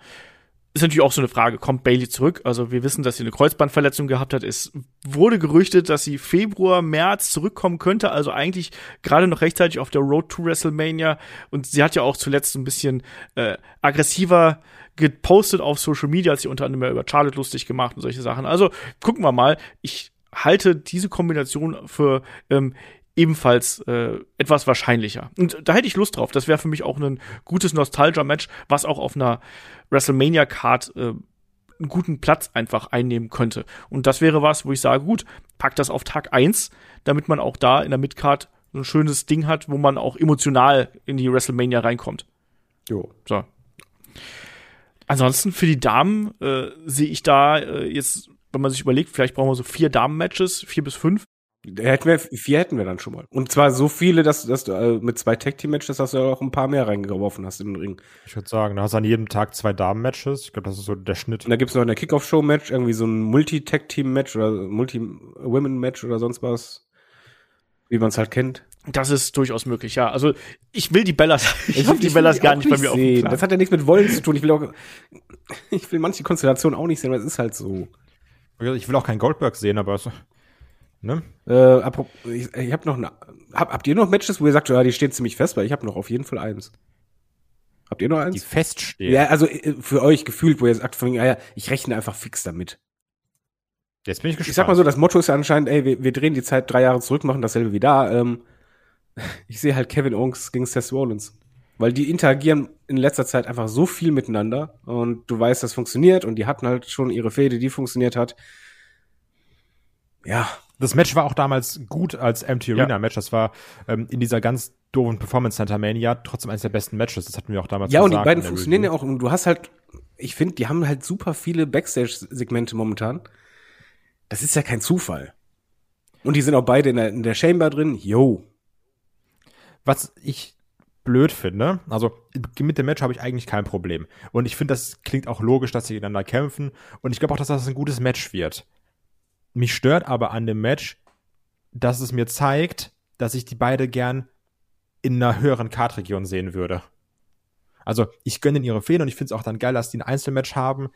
Ist natürlich auch so eine Frage, kommt Bailey zurück? Also wir wissen, dass sie eine Kreuzbandverletzung gehabt hat. Es wurde gerüchtet, dass sie Februar, März zurückkommen könnte. Also eigentlich gerade noch rechtzeitig auf der Road to WrestleMania. Und sie hat ja auch zuletzt ein bisschen äh, aggressiver gepostet auf Social Media, hat sich unter anderem über Charlotte lustig gemacht und solche Sachen. Also gucken wir mal. Ich halte diese Kombination für ähm, ebenfalls äh, etwas wahrscheinlicher. Und da hätte ich Lust drauf. Das wäre für mich auch ein gutes Nostalgia-Match, was auch auf einer WrestleMania-Card äh, einen guten Platz einfach einnehmen könnte. Und das wäre was, wo ich sage, gut, pack das auf Tag eins, damit man auch da in der Midcard so ein schönes Ding hat, wo man auch emotional in die WrestleMania reinkommt. Jo. So. Ansonsten für die Damen äh, sehe ich da äh, jetzt, wenn man sich überlegt, vielleicht brauchen wir so vier Damen-Matches, vier bis fünf. Da Hätten wir, vier hätten wir dann schon mal. Und zwar so viele, dass, dass du äh, mit zwei Tag-Team-Matches, dass du auch ein paar mehr reingeworfen hast in den Ring. Ich würde sagen, da hast du an jedem Tag zwei Damen-Matches. Ich glaube, das ist so der Schnitt. Und da gibt's noch in der Kickoff-Show-Match irgendwie so ein Multi-Tag-Team-Match oder Multi-Women-Match oder sonst was. Wie man es halt kennt. Das ist durchaus möglich, ja. Also ich will die Bellas, ich, will hab die Bellas gar nicht bei mir auf sehen. Plan. Das hat ja nichts mit Wollen zu tun. Ich will auch, ich will manche Konstellationen auch nicht sehen, aber es ist halt so. Ich will auch keinen Goldberg sehen, aber es, ne? Äh, ich, ich habe noch eine, hab, habt ihr noch Matches, wo ihr sagt, ja, die stehen ziemlich fest, weil ich habe noch auf jeden Fall eins. Habt ihr noch Die eins? feststehen. Ja, also äh, für euch gefühlt, wo ihr sagt, von, ja, ich rechne einfach fix damit. Jetzt bin ich gespannt. Ich sag mal so, das Motto ist ja anscheinend, ey, wir, wir drehen die Zeit drei Jahre zurück, machen dasselbe wie da. Ähm, ich sehe halt Kevin Owens gegen Seth Rollins. Weil die interagieren in letzter Zeit einfach so viel miteinander und du weißt, das funktioniert und die hatten halt schon ihre Fehde, die funktioniert hat. Ja, Das Match war auch damals gut als Empty Arena Match. Das war ähm, in dieser ganz doofen Performance Center Mania trotzdem eines der besten Matches. Das hatten wir auch damals Ja, und die beiden funktionieren ja auch. Und du hast halt, ich finde, die haben halt super viele Backstage-Segmente momentan. Das ist ja kein Zufall. Und die sind auch beide in der, in der Chamber drin. Yo. Was ich blöd finde, also mit dem Match habe ich eigentlich kein Problem. Und ich finde, das klingt auch logisch, dass sie gegeneinander kämpfen. Und ich glaube auch, dass das ein gutes Match wird. Mich stört aber an dem Match, dass es mir zeigt, dass ich die beide gern in einer höheren Kartregion sehen würde. Also ich gönne ihnen ihre Fehler und ich finde es auch dann geil, dass die ein Einzelmatch haben.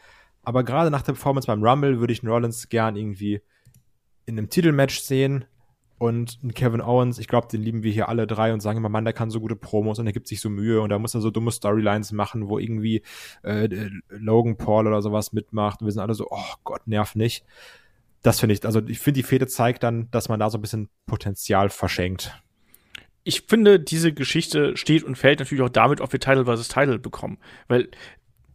Aber gerade nach der Performance beim Rumble würde ich einen Rollins gern irgendwie in einem Titelmatch sehen. Und einen Kevin Owens, ich glaube, den lieben wir hier alle drei und sagen immer, Mann, der kann so gute Promos und er gibt sich so Mühe und da muss er so dumme Storylines machen, wo irgendwie äh, Logan Paul oder sowas mitmacht und wir sind alle so, oh Gott, nerv nicht. Das finde ich, also ich finde, die Fehde zeigt dann, dass man da so ein bisschen Potenzial verschenkt. ich finde, diese Geschichte steht und fällt natürlich auch damit, ob wir Title vs. Title bekommen. Weil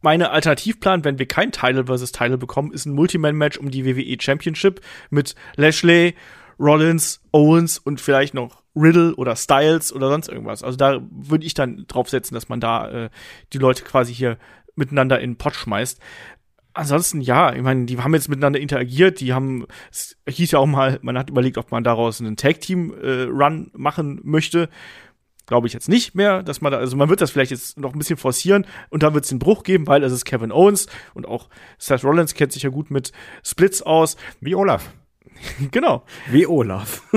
meine Alternativplan, wenn wir kein Title vs. Title bekommen, ist ein Multiman-Match um die WWE Championship mit Lashley, Rollins, Owens und vielleicht noch Riddle oder Styles oder sonst irgendwas. Also da würde ich dann drauf setzen, dass man da äh, die Leute quasi hier miteinander in den Pott schmeißt. Ansonsten ja, ich meine, die haben jetzt miteinander interagiert, die haben, es hieß ja auch mal, man hat überlegt, ob man daraus einen Tag-Team-Run machen möchte. Glaube ich jetzt nicht mehr, dass man da, also man wird das vielleicht jetzt noch ein bisschen forcieren und dann wird es den Bruch geben, weil es ist Kevin Owens und auch Seth Rollins kennt sich ja gut mit Splits aus. Wie Olaf. genau. Wie Olaf.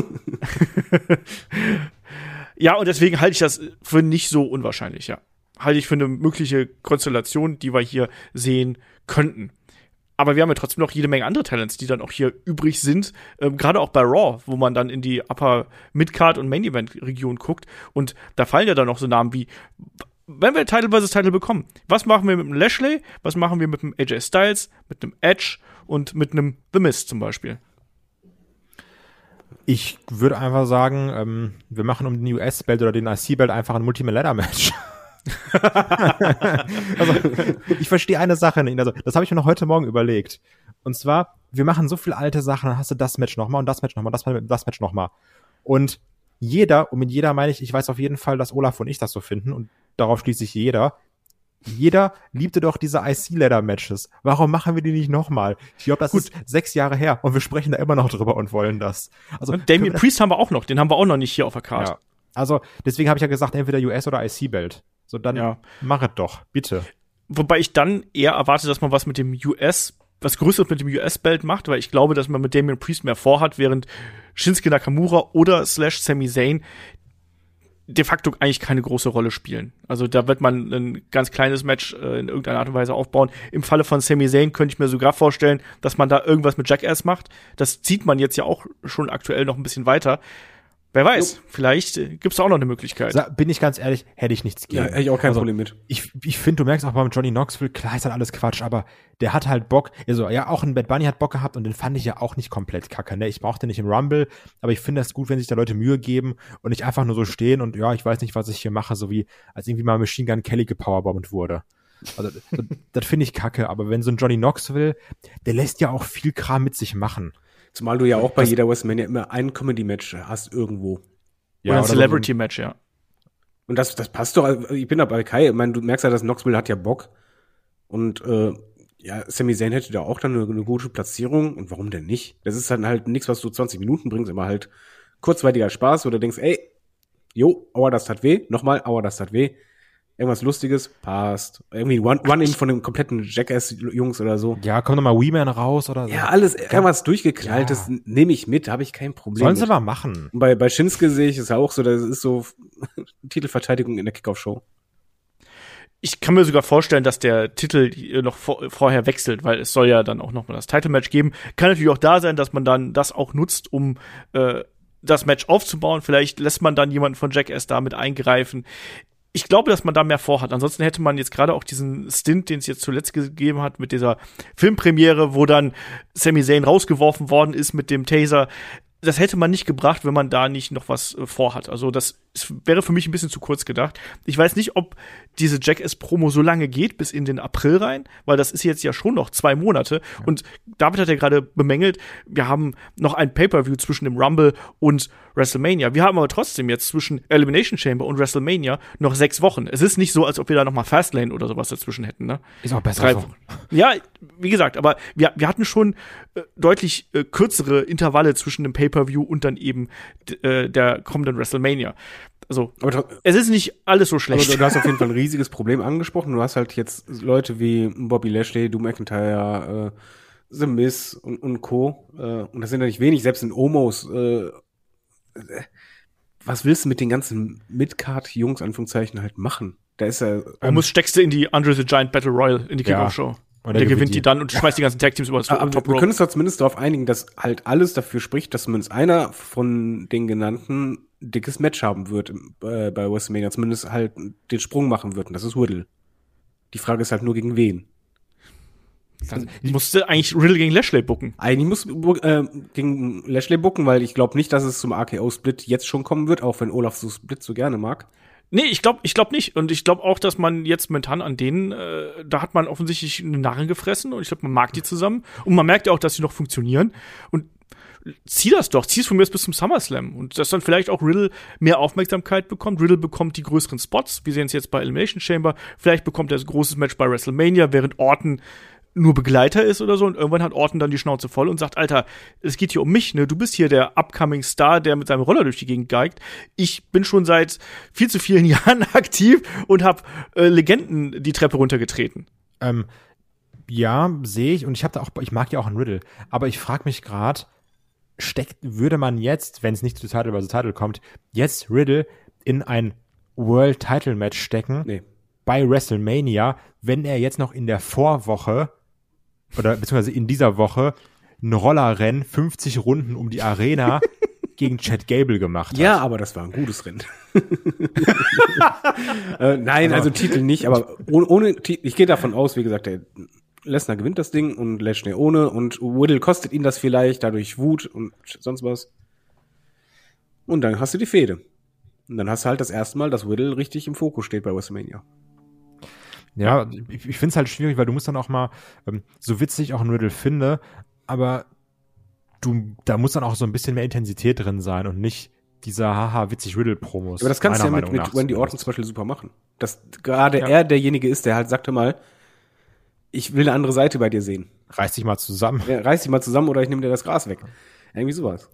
Ja, und deswegen halte ich das für nicht so unwahrscheinlich, ja. Halte ich für eine mögliche Konstellation, die wir hier sehen könnten. Aber wir haben ja trotzdem noch jede Menge andere Talents, die dann auch hier übrig sind. Ähm, Gerade auch bei Raw, wo man dann in die Upper Midcard und Main Event Region guckt. Und da fallen ja dann noch so Namen wie, wenn wir Title vs. Title bekommen, was machen wir mit dem Lashley? Was machen wir mit dem AJ Styles? Mit einem Edge und mit einem The Miz zum Beispiel? Ich würde einfach sagen, ähm, wir machen um den US-Belt oder den IC-Belt einfach ein Multiman-Ladder-Match. also, ich verstehe eine Sache nicht. Also, das habe ich mir noch heute Morgen überlegt. Und zwar, wir machen so viele alte Sachen, dann hast du das Match nochmal und das Match nochmal, das, das Match nochmal. Und jeder, und mit jeder meine ich, ich weiß auf jeden Fall, dass Olaf und ich das so finden und darauf schließt sich jeder. Jeder liebte doch diese IC-Ladder-Matches. Warum machen wir die nicht nochmal? Ich glaube, das Gut. ist sechs Jahre her und wir sprechen da immer noch drüber und wollen das. Also, Und Damien Priest haben wir auch noch, den haben wir auch noch nicht hier auf der Karte. ja. Also, deswegen habe ich ja gesagt, entweder US oder IC-Belt. So, dann Ja. mach es doch, bitte. Wobei ich dann eher erwarte, dass man was mit dem US, was Größeres mit dem US-Belt macht, weil ich glaube, dass man mit Damian Priest mehr vorhat, während Shinsuke Nakamura oder slash Sami Zayn de facto eigentlich keine große Rolle spielen. Also da wird man ein ganz kleines Match äh, in irgendeiner Art und Weise aufbauen. Im Falle von Sami Zayn könnte ich mir sogar vorstellen, dass man da irgendwas mit Jackass macht. Das zieht man jetzt ja auch schon aktuell noch ein bisschen weiter. Wer weiß, vielleicht äh, gibt's da auch noch eine Möglichkeit. Sa bin ich ganz ehrlich, hätte ich nichts Ja, gegen. hätte ich auch kein Also, Problem mit. Ich, ich finde, du merkst auch beim Johnny Knoxville, klar ist halt alles Quatsch, aber der hat halt Bock. Also, ja, auch ein Bad Bunny hat Bock gehabt und den fand ich ja auch nicht komplett kacke. Ne? Ich brauchte nicht im Rumble, aber ich finde es gut, wenn sich da Leute Mühe geben und nicht einfach nur so stehen und ja, ich weiß nicht, was ich hier mache, so wie als irgendwie mal Machine Gun Kelly gepowerbombt wurde. Also, so, das finde ich kacke, aber wenn so ein Johnny Knoxville, der lässt ja auch viel Kram mit sich machen. Zumal du ja auch bei jeder WrestleMania immer ein Comedy-Match hast irgendwo. oder ein oder so- Celebrity-Match, ja. Und das, das passt doch. Also Ich bin da bei Kai. Ich meine, du merkst ja, dass Knoxville hat ja Bock. Und äh, ja, Sami Zayn hätte da auch dann eine, eine gute Platzierung. Und warum denn nicht? Das ist dann halt nichts, was du 20 Minuten bringst, immer halt kurzweiliger Spaß, wo du denkst, ey, jo, aua, das tat weh. Nochmal, aua, das tat weh. Irgendwas Lustiges, passt. Irgendwie One- One-In von dem kompletten Jackass-Jungs oder so. Ja, kommt nochmal Wee-Man raus oder so. Ja, alles, irgendwas durchgeknalltes nehme ich mit, habe ich kein Problem Sollen sie mit. mal machen. Und bei, bei Shinsuke sehe ich es ja auch so, das ist so Titelverteidigung in der Kickoff-Show. ich kann mir sogar vorstellen, dass der Titel äh, noch vor, vorher wechselt, weil es soll ja dann auch noch mal das Title-Match geben. Kann natürlich auch da sein, dass man dann das auch nutzt, um äh, das Match aufzubauen. Vielleicht lässt man dann jemanden von Jackass damit eingreifen. Ich glaube, dass man da mehr vorhat. Ansonsten hätte man jetzt gerade auch diesen Stint, den es jetzt zuletzt gegeben hat, mit dieser Filmpremiere, wo dann Sami Zayn rausgeworfen worden ist mit dem Taser. Das hätte man nicht gebracht, wenn man da nicht noch was äh, vorhat. Also das es wäre für mich ein bisschen zu kurz gedacht. Ich weiß nicht, ob diese Jackass-Promo so lange geht, bis in den April rein, weil das ist jetzt ja schon noch zwei Monate. Ja. Und David hat ja gerade bemängelt, wir haben noch ein Pay-Per-View zwischen dem Rumble und WrestleMania. Wir haben aber trotzdem jetzt zwischen Elimination Chamber und WrestleMania noch sechs Wochen. Es ist nicht so, als ob wir da noch mal Fastlane oder sowas dazwischen hätten. Ne? Ist auch besser. Drei Wochen. Ja, wie gesagt, aber wir, wir hatten schon äh, deutlich äh, kürzere Intervalle zwischen dem Pay-Per-View und dann eben äh, der kommenden WrestleMania. Also, aber es ist nicht alles so schlecht. Aber du hast auf jeden Fall ein riesiges Problem angesprochen. Du hast halt jetzt Leute wie Bobby Lashley, Drew McIntyre, äh, The Miz und, und Co. Äh, und das sind ja nicht wenig, selbst in Omos. Äh, was willst du mit den ganzen Midcard-Jungs, Anführungszeichen, halt machen? Da ist er. Ähm, Omos steckst du in die Andre the Giant Battle Royal, in die Kickoff-Show. Ja. Und der, der gewinnt die dann und schmeißt die ganzen Tag-Teams über das aber Top Wir können uns doch zumindest darauf einigen, dass halt alles dafür spricht, dass zumindest einer von den genannten dickes Match haben wird äh, bei WrestleMania, zumindest halt den Sprung machen wird, und das ist Riddle. Die Frage ist halt nur gegen wen. Dann musste eigentlich Riddle gegen Lashley bucken. Eigentlich muss äh, gegen Lashley bucken, weil ich glaube nicht, dass es zum RKO-Split jetzt schon kommen wird, auch wenn Olaf so Split so gerne mag. Nee, ich glaube ich glaub nicht. Und ich glaube auch, dass man jetzt momentan an denen, äh, da hat man offensichtlich eine Narren gefressen und ich glaube, man mag die zusammen. Und man merkt ja auch, dass sie noch funktionieren. Und zieh das doch, zieh es von mir bis zum SummerSlam. Und dass dann vielleicht auch Riddle mehr Aufmerksamkeit bekommt. Riddle bekommt die größeren Spots. Wir sehen es jetzt bei Elimination Chamber. Vielleicht bekommt er das großes Match bei WrestleMania, während Orton nur Begleiter ist oder so und irgendwann hat Orton dann die Schnauze voll und sagt, Alter, es geht hier um mich, ne? Du bist hier der upcoming Star, der mit seinem Roller durch die Gegend geigt. Ich bin schon seit viel zu vielen Jahren aktiv und habe äh, Legenden die Treppe runtergetreten. Ähm, ja, sehe ich und ich habe da auch ich mag ja auch einen Riddle, aber ich frage mich gerade, steckt würde man jetzt, wenn es nicht zu Title vs. Title kommt, jetzt Riddle in ein World Title Match stecken? Nee. Bei WrestleMania, wenn er jetzt noch in der Vorwoche oder beziehungsweise in dieser Woche ein Rollerrennen 50 Runden um die Arena gegen Chad Gable gemacht hat. Ja, aber das war ein gutes Rennen. äh, nein, also Titel nicht, aber ohne, ohne ich gehe davon aus, wie gesagt, der Lesnar gewinnt das Ding und Lashley ohne und Woodle kostet ihn das vielleicht, dadurch Wut und sonst was. Und dann hast du die Fehde. Und dann hast du halt das erste Mal, dass Whittle richtig im Fokus steht bei WrestleMania. Ja, ich, ich finde es halt schwierig, weil du musst dann auch mal, ähm, so witzig auch ein Riddle finde, aber du, da muss dann auch so ein bisschen mehr Intensität drin sein und nicht dieser haha witzig Riddle Promos. Aber das kannst du ja mit, mit Wendy Orton zum Beispiel super machen. Dass gerade ja. er derjenige ist, der halt sagte mal, ich will eine andere Seite bei dir sehen. Reiß dich mal zusammen. Ja, reiß dich mal zusammen oder ich nehme dir das Gras weg. Irgendwie sowas.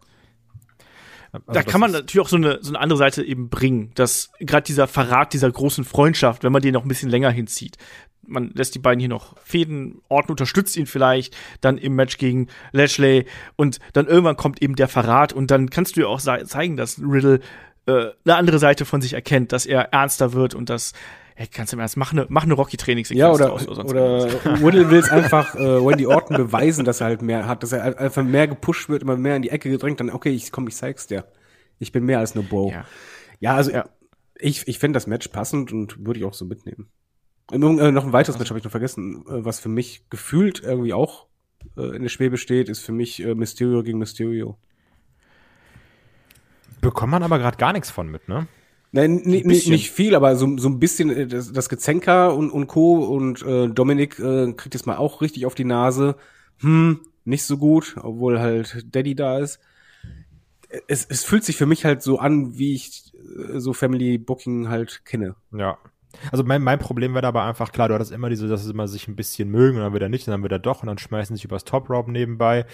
Also da kann man natürlich auch so eine, so eine andere Seite eben bringen, dass gerade dieser Verrat dieser großen Freundschaft, wenn man den noch ein bisschen länger hinzieht, man lässt die beiden hier noch fäden, Orton unterstützt ihn vielleicht, dann im Match gegen Lashley und dann irgendwann kommt eben der Verrat und dann kannst du ja auch zeigen, dass Riddle äh, eine andere Seite von sich erkennt, dass er ernster wird und dass hey, kannst du im Ernst, mach eine, mach eine Rocky-Trainingssequenz ja, oder, draus, oder, oder Woodle will es einfach äh, Wendy Orton beweisen, dass er halt mehr hat, dass er einfach mehr gepusht wird, immer mehr in die Ecke gedrängt, dann, okay, ich komm, ich zeig's dir. Ich bin mehr als nur Bro. Ja, ja also ja. ich, ich finde das Match passend und würde ich auch so mitnehmen. Und, äh, noch ein weiteres Match habe ich noch vergessen, äh, was für mich gefühlt irgendwie auch äh, in der Schwebe steht, ist für mich äh, Mysterio gegen Mysterio. Bekommt man aber gerade gar nichts von mit, ne? Nein, nicht, nicht viel, aber so, so ein bisschen äh, das, das Gezenker und, und Co. und äh, Dominik äh, kriegt jetzt mal auch richtig auf die Nase. Hm, nicht so gut, obwohl halt Daddy da ist. Es, es fühlt sich für mich halt so an, wie ich äh, so Family Booking halt kenne. Ja. Also mein, mein Problem wäre aber einfach, klar, du hattest immer diese, dass sie immer sich ein bisschen mögen und dann wieder nicht und dann wieder doch und dann schmeißen sich übers Top Rope nebenbei.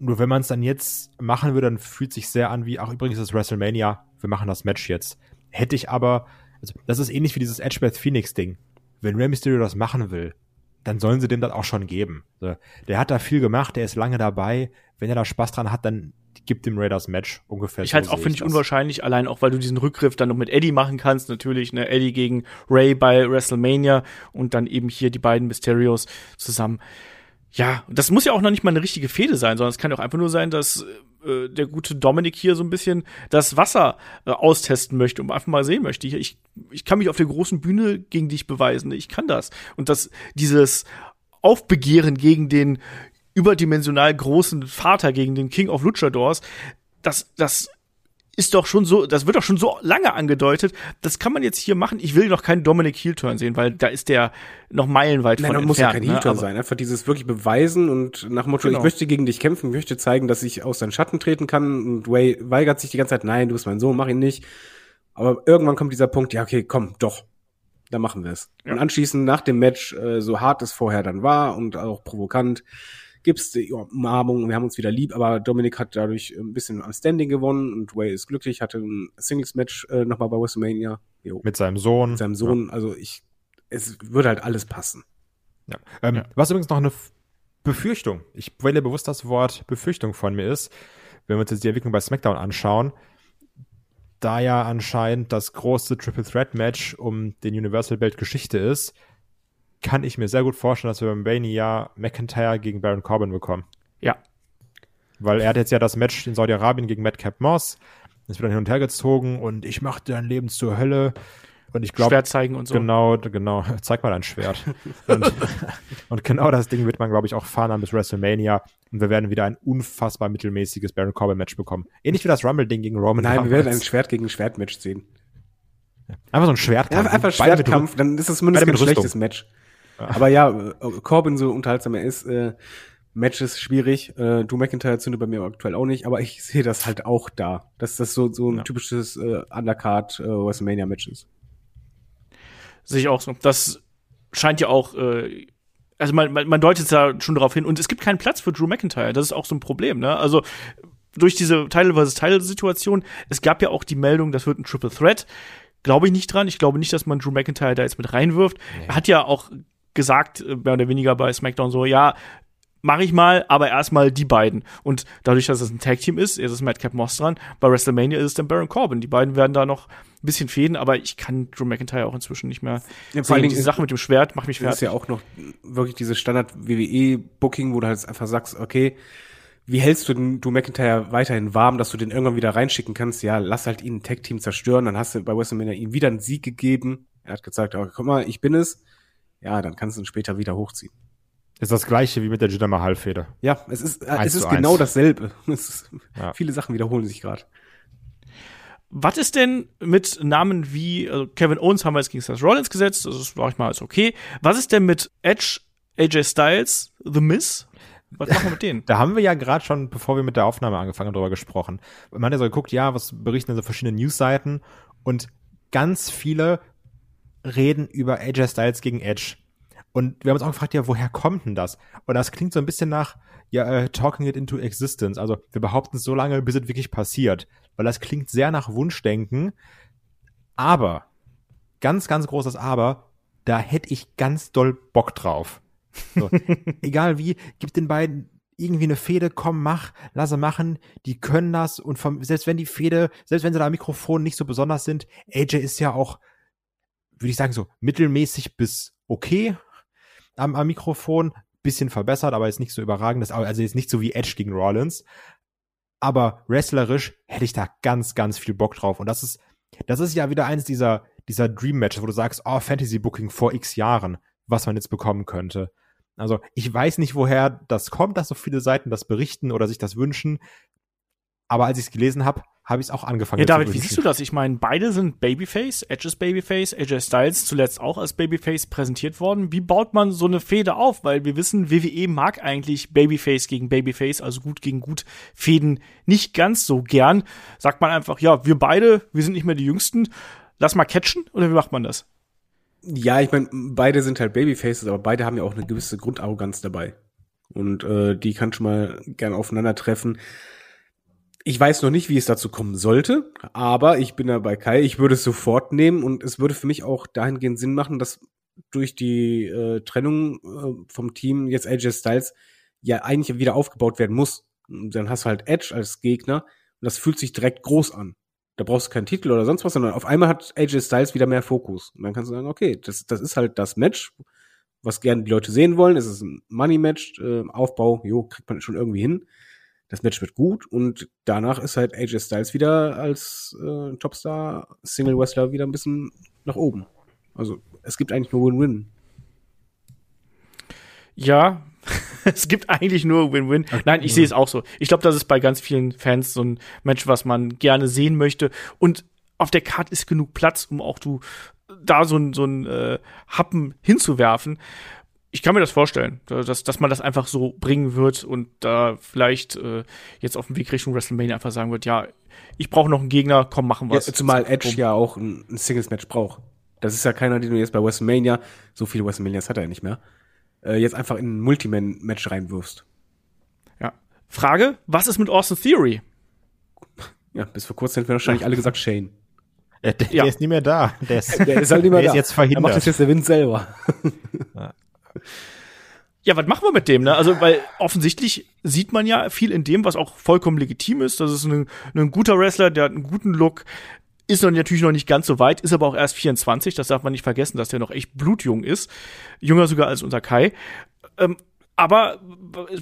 Nur wenn man es dann jetzt machen würde, dann fühlt sich sehr an wie, ach übrigens ist WrestleMania, wir machen das Match jetzt. Hätte ich aber, also das ist ähnlich wie dieses Edgebeth Phoenix Ding. Wenn Rey Mysterio das machen will, dann sollen sie dem das auch schon geben. So, der hat da viel gemacht, der ist lange dabei. Wenn er da Spaß dran hat, dann gibt dem Raiders Match ungefähr. Ich halte es auch, finde ich, unwahrscheinlich, allein auch, weil du diesen Rückgriff dann noch mit Eddie machen kannst. Natürlich, ne, Eddie gegen Ray bei WrestleMania und dann eben hier die beiden Mysterios zusammen. Ja, das muss ja auch noch nicht mal eine richtige Fehde sein, sondern es kann ja auch einfach nur sein, dass äh, der gute Dominik hier so ein bisschen das Wasser äh, austesten möchte und einfach mal sehen möchte. Ich, ich, kann mich auf der großen Bühne gegen dich beweisen. Ich kann das. Und dass dieses Aufbegehren gegen den überdimensional großen Vater, gegen den King of Luchadors, das, das ist doch schon so, das wird doch schon so lange angedeutet. Das kann man jetzt hier machen. Ich will noch keinen Dominic Heel-Turn sehen, weil da ist der noch meilenweit Nein, von man muss ja entfernt. kein ne? Heel-Turn sein. Einfach dieses wirklich beweisen und nach Motto, Genau. ich möchte gegen dich kämpfen, ich möchte zeigen, dass ich aus deinen Schatten treten kann. Und Way weigert sich die ganze Zeit, nein, du bist mein Sohn, mach ihn nicht. Aber irgendwann kommt dieser Punkt, ja, okay, komm, doch. Dann machen wir es. Ja. Und anschließend nach dem Match, äh, so hart es vorher dann war und auch provokant, gibt's die ja, Umarmung, wir haben uns wieder lieb, aber Dominik hat dadurch ein bisschen an Standing gewonnen und Way ist glücklich, hatte ein Singles-Match äh, nochmal bei WrestleMania. Jo, Mit seinem Sohn. mit seinem Sohn. Also ich, es würde halt alles passen. Ja. Ähm, Ja. Was übrigens noch eine F- Befürchtung, ich wähle bewusst das Wort Befürchtung von mir ist, wenn wir uns jetzt die Entwicklung bei SmackDown anschauen, da ja anscheinend das große Triple Threat Match um den Universal Belt Geschichte ist, kann ich mir sehr gut vorstellen, dass wir beim Mania McIntyre gegen Baron Corbin bekommen. Ja. Weil er hat jetzt ja das Match in Saudi-Arabien gegen Madcap Moss. Das wird dann hin und her gezogen und ich mache dein Leben zur Hölle. Und ich glaube, Schwert zeigen und so. Genau, genau. Zeig mal dein Schwert. und, und genau das Ding wird man, glaube ich, auch fahren an bis WrestleMania. Und wir werden wieder ein unfassbar mittelmäßiges Baron Corbin Match bekommen. Ähnlich wie das Rumble-Ding gegen Roman Nein, wir werden ein. Schwert gegen Schwert-Match sehen. Einfach so ein Schwertkampf. Ja, einfach Schwertkampf, dann ist es zumindest kein schlechtes Match. Aber ja, äh, Corbin, so unterhaltsam er ist, äh, Match ist schwierig. Äh, Drew McIntyre zündet bei mir aktuell auch nicht, aber ich sehe das halt auch da. Dass das so, so ein Ja. typisches äh, Undercard äh, WrestleMania-Match ist. Sehe ich auch so. Das scheint ja auch, äh, also man, man, man deutet da schon darauf hin. Und es gibt keinen Platz für Drew McIntyre. Das ist auch so ein Problem, ne? Also durch diese Title vs. Title Situation, es gab ja auch die Meldung, das wird ein Triple Threat. Glaube ich nicht dran. Ich glaube nicht, dass man Drew McIntyre da jetzt mit reinwirft. Er hat ja auch gesagt, äh, mehr oder weniger bei SmackDown so, ja, mache ich mal, aber erstmal die beiden. Und dadurch, dass es ein Tag-Team ist, ist es Madcap Moss dran. Bei WrestleMania ist es dann Baron Corbin. Die beiden werden da noch ein bisschen fäden, aber ich kann Drew McIntyre auch inzwischen nicht mehr Ja, vor Dingen Die Sache mit dem Schwert macht mich Das ist fertig. ja auch noch wirklich dieses Standard-WWE-Booking, wo du halt einfach sagst, okay, wie hältst du den Drew McIntyre weiterhin warm, dass du den irgendwann wieder reinschicken kannst? Ja, lass halt ihn ein Tag-Team zerstören, dann hast du bei WrestleMania ihm wieder einen Sieg gegeben. Er hat gesagt, oh, guck mal, ich bin es. Ja, dann kannst du ihn später wieder hochziehen. Ist das gleiche wie mit der Jinder Mahal-Fehde. Ja, es ist, äh, es ist genau eins. dasselbe. Es ist, Ja. Viele Sachen wiederholen sich gerade. Was ist denn mit Namen wie also Kevin Owens haben wir jetzt gegen Seth Rollins gesetzt, das ist, sag ich mal, ist okay. Was ist denn mit Edge, AJ Styles, The Miz? Was machen wir mit denen? Da haben wir ja gerade schon, bevor wir mit der Aufnahme angefangen haben, darüber gesprochen. Man hat ja so geguckt, ja, was berichten denn so verschiedene Newsseiten und ganz viele reden über AJ Styles gegen Edge. Und wir haben uns auch gefragt, ja, woher kommt denn das? Und das klingt so ein bisschen nach, ja, äh, talking it into existence. Also wir behaupten es so lange, bis es wirklich passiert. Weil das klingt sehr nach Wunschdenken. Aber, ganz, ganz großes Aber, da hätte ich ganz doll Bock drauf. So, egal wie, gib den beiden irgendwie eine Fehde, komm, mach, lasse machen, die können das und vom, selbst wenn die Fehde, selbst wenn sie da am Mikrofon nicht so besonders sind, AJ ist ja auch, würde ich sagen, so mittelmäßig bis okay am, am Mikrofon, bisschen verbessert, aber ist nicht so überragend, also ist nicht so wie Edge gegen Rollins, aber wrestlerisch hätte ich da ganz, ganz viel Bock drauf und das ist, das ist ja wieder eins dieser, dieser Dream-Matches, wo du sagst, oh, Fantasy-Booking vor x Jahren, was man jetzt bekommen könnte. Also ich weiß nicht, woher das kommt, dass so viele Seiten das berichten oder sich das wünschen. Aber als ich es gelesen habe, habe ich es auch angefangen Ja, David, wie siehst du das? Ich meine, beide sind Babyface, Edge ist Babyface, AJ Styles zuletzt auch als Babyface präsentiert worden. Wie baut man so eine Fehde auf? Weil wir wissen, WWE mag eigentlich Babyface gegen Babyface, also gut gegen gut Fäden nicht ganz so gern. Sagt man einfach, ja, wir beide, wir sind nicht mehr die Jüngsten, lass mal catchen oder wie macht man das? Ja, ich meine, beide sind halt Babyfaces, aber beide haben ja auch eine gewisse Grundarroganz dabei. Und äh, die kann schon mal gern aufeinandertreffen. Ich weiß noch nicht, wie es dazu kommen sollte, aber ich bin da bei Kai. Ich würde es sofort nehmen und es würde für mich auch dahingehend Sinn machen, dass durch die äh, Trennung äh, vom Team jetzt AJ Styles ja eigentlich wieder aufgebaut werden muss. Und dann hast du halt Edge als Gegner und das fühlt sich direkt groß an. Da brauchst du keinen Titel oder sonst was, sondern auf einmal hat AJ Styles wieder mehr Fokus. Und dann kannst du sagen, okay, das, das ist halt das Match, was gerne die Leute sehen wollen. Es ist ein Money-Match, äh, Aufbau, jo, kriegt man schon irgendwie hin. Das Match wird gut und danach ist halt AJ Styles wieder als äh, Topstar Single Wrestler wieder ein bisschen nach oben. Also es gibt eigentlich nur Win-Win. Ja, es gibt eigentlich nur Win-Win. Nein, ich sehe es auch so. Ich glaube, das ist bei ganz vielen Fans so ein Match, was man gerne sehen möchte. Und auf der Karte ist genug Platz, um auch du da so ein, so ein äh, Happen hinzuwerfen. Ich kann mir das vorstellen, dass, dass man das einfach so bringen wird und da vielleicht äh, jetzt auf dem Weg Richtung WrestleMania einfach sagen wird, ja, ich brauche noch einen Gegner, komm, machen wir Ja, zumal Edge ja auch ein, ein Singles-Match braucht. Das ist ja keiner, den du jetzt bei WrestleMania, so viele WrestleManias hat er ja nicht mehr, äh, jetzt einfach in ein Multiman-Match reinwirfst. Ja. Frage, was ist mit Austin Theory? Ja, bis vor kurzem hätten wir wahrscheinlich alle gesagt Shane. Der, der, Ja. der ist nie mehr da. Der ist, Der ist halt nicht mehr der da. ist jetzt Er verhindert. macht das jetzt der Wind selber. Ja, was machen wir mit dem, ne? Also, weil offensichtlich sieht man ja viel in dem, was auch vollkommen legitim ist. Das ist ein, ein guter Wrestler, der hat einen guten Look, ist noch natürlich noch nicht ganz so weit, ist aber auch erst 24. Das darf man nicht vergessen, dass der noch echt blutjung ist. Jünger sogar als unser Kai. Ähm, aber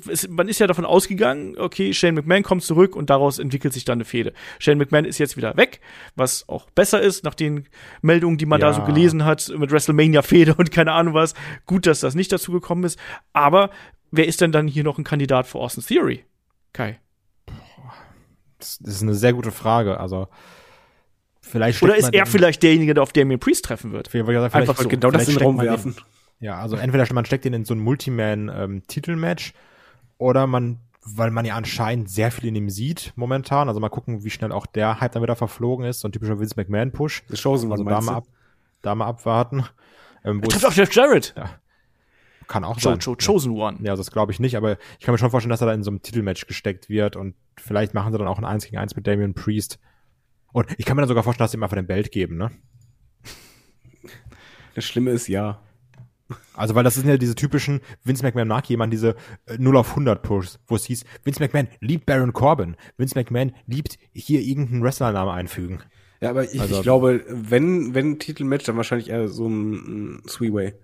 es, man ist ja davon ausgegangen, okay, Shane McMahon kommt zurück und daraus entwickelt sich dann eine Fehde. Shane McMahon ist jetzt wieder weg, was auch besser ist nach den Meldungen, die man da Ja. so gelesen hat mit WrestleMania-Fehde und keine Ahnung was. Gut, dass das nicht dazu gekommen ist. Aber wer ist denn dann hier noch ein Kandidat für Austin Theory? Kai. Das ist eine sehr gute Frage. Also vielleicht Oder ist man er vielleicht derjenige, der auf Damien Priest treffen wird? Vielleicht, vielleicht, Einfach so. Genau das in den Raum man werfen. Den, ja, also entweder man steckt den in so ein Multiman-Titelmatch oder man, weil man ja anscheinend sehr viel in ihm sieht momentan. Also mal gucken, wie schnell auch der Hype dann wieder verflogen ist. So ein typischer Vince McMahon-Push. The Chosen Also One, da meinst mal, ab, da mal abwarten. Ähm, Trifft auf Jeff Jarrett. kann auch Jo, sein. jo, Chosen One. Ja, also das glaube ich nicht, aber ich kann mir schon vorstellen, dass er da in so einem Titelmatch gesteckt wird und vielleicht machen sie dann auch ein 1 gegen 1 mit Damian Priest. Und ich kann mir dann sogar vorstellen, dass sie ihm einfach den Belt geben, ne? Das Schlimme ist ja. Also, weil das sind ja diese typischen, Vince McMahon mag jemand diese äh, 0 auf 100 Pushs, wo es hieß, Vince McMahon liebt Baron Corbin, Vince McMahon liebt hier irgendeinen Wrestlernamen einfügen. Ja, aber ich, Also- ich glaube, wenn, wenn ein Titelmatch, dann wahrscheinlich eher so ein, ein Three-Way.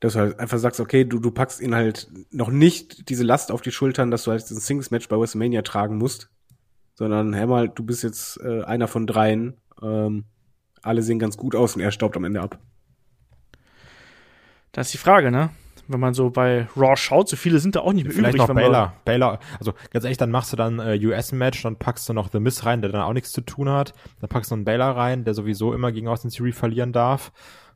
Dass du halt einfach sagst, okay, du, du packst ihn halt noch nicht diese Last auf die Schultern, dass du halt diesen Singles-Match bei WrestleMania tragen musst, sondern, hör mal, du bist jetzt äh, einer von dreien, ähm, alle sehen ganz gut aus und er staubt am Ende ab. Das ist die Frage, ne? Wenn man so bei Raw schaut, so viele sind da auch nicht mehr Vielleicht übrig. noch wenn man- Baylor. Baylor, also ganz ehrlich, dann machst du dann äh, US-Match, dann packst du noch The Miz rein, der dann auch nichts zu tun hat. Dann packst du einen Baylor rein, der sowieso immer gegen Austin Theory verlieren darf.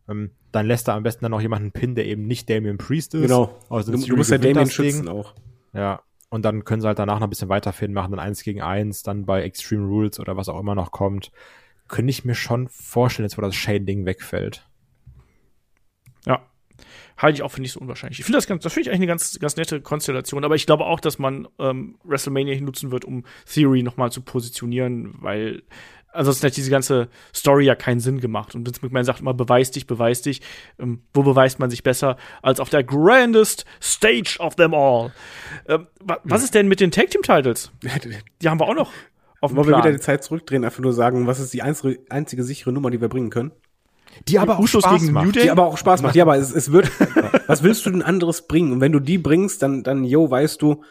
Ähm, dann lässt er am besten dann noch jemanden pinnen, der eben nicht Damian Priest ist. Genau. Austin Du, du musst ja Damien Ding. schützen auch. Ja. Und dann können sie halt danach noch ein bisschen weiterfinden, machen dann eins gegen eins, dann bei Extreme Rules oder was auch immer noch kommt. Könnte ich mir schon vorstellen, jetzt wo das Shane-Ding wegfällt. Ja. Halte ich auch für nicht so unwahrscheinlich. Ich finde das ganz, das finde ich eigentlich eine ganz, ganz nette Konstellation. Aber ich glaube auch, dass man ähm, WrestleMania hier nutzen wird, um Theory nochmal zu positionieren, weil ansonsten hätte diese ganze Story ja keinen Sinn gemacht. Und Vince McMahon sagt immer, beweis dich, beweis dich. Ähm, wo beweist man sich besser als auf der grandest stage of them all? Ähm, wa was ist denn mit den Tag Team Titles? Die haben wir auch noch auf dem Wollen wir wieder die Zeit zurückdrehen, einfach nur sagen, was ist die einzige, einzige sichere Nummer, die wir bringen können? Die aber auch Usos Spaß gegen macht. New Day? Die aber auch Spaß macht. Ja, aber es, es wird, was willst du denn anderes bringen? Und wenn du die bringst, dann, dann, yo, weißt du,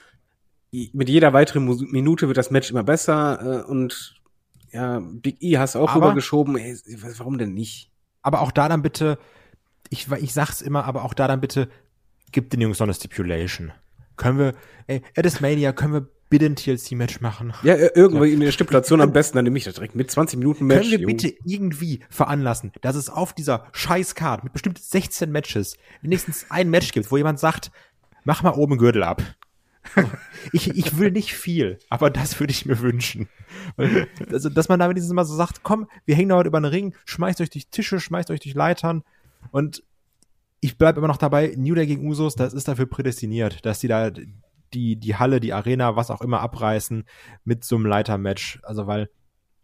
mit jeder weiteren Minute wird das Match immer besser, äh, und, ja, Big E hast du auch Aber- rübergeschoben, ey, warum denn nicht? Aber auch da dann bitte, ich, ich sag's immer, aber auch da dann bitte, gib den Jungs noch eine Stipulation. Können wir, ey, Edis Mania, können wir bitte ein TLC-Match machen? Ja, irgendwie in der Stipulation am besten, dann nehme ich das direkt mit 20 Minuten Match. Können wir jo. bitte irgendwie veranlassen, dass es auf dieser scheiß Card mit bestimmt 16 Matches wenigstens ein Match gibt, wo jemand sagt, mach mal oben Gürtel ab. Ich, ich will nicht viel, aber das würde ich mir wünschen. Also, dass man da wenigstens mal so sagt, komm, wir hängen da heute über einen Ring, schmeißt euch durch Tische, schmeißt euch durch Leitern und ich bleibe immer noch dabei, New Day gegen Usos, das ist dafür prädestiniert, dass die da die, die Halle, die Arena, was auch immer abreißen mit so einem Leitermatch. Also, weil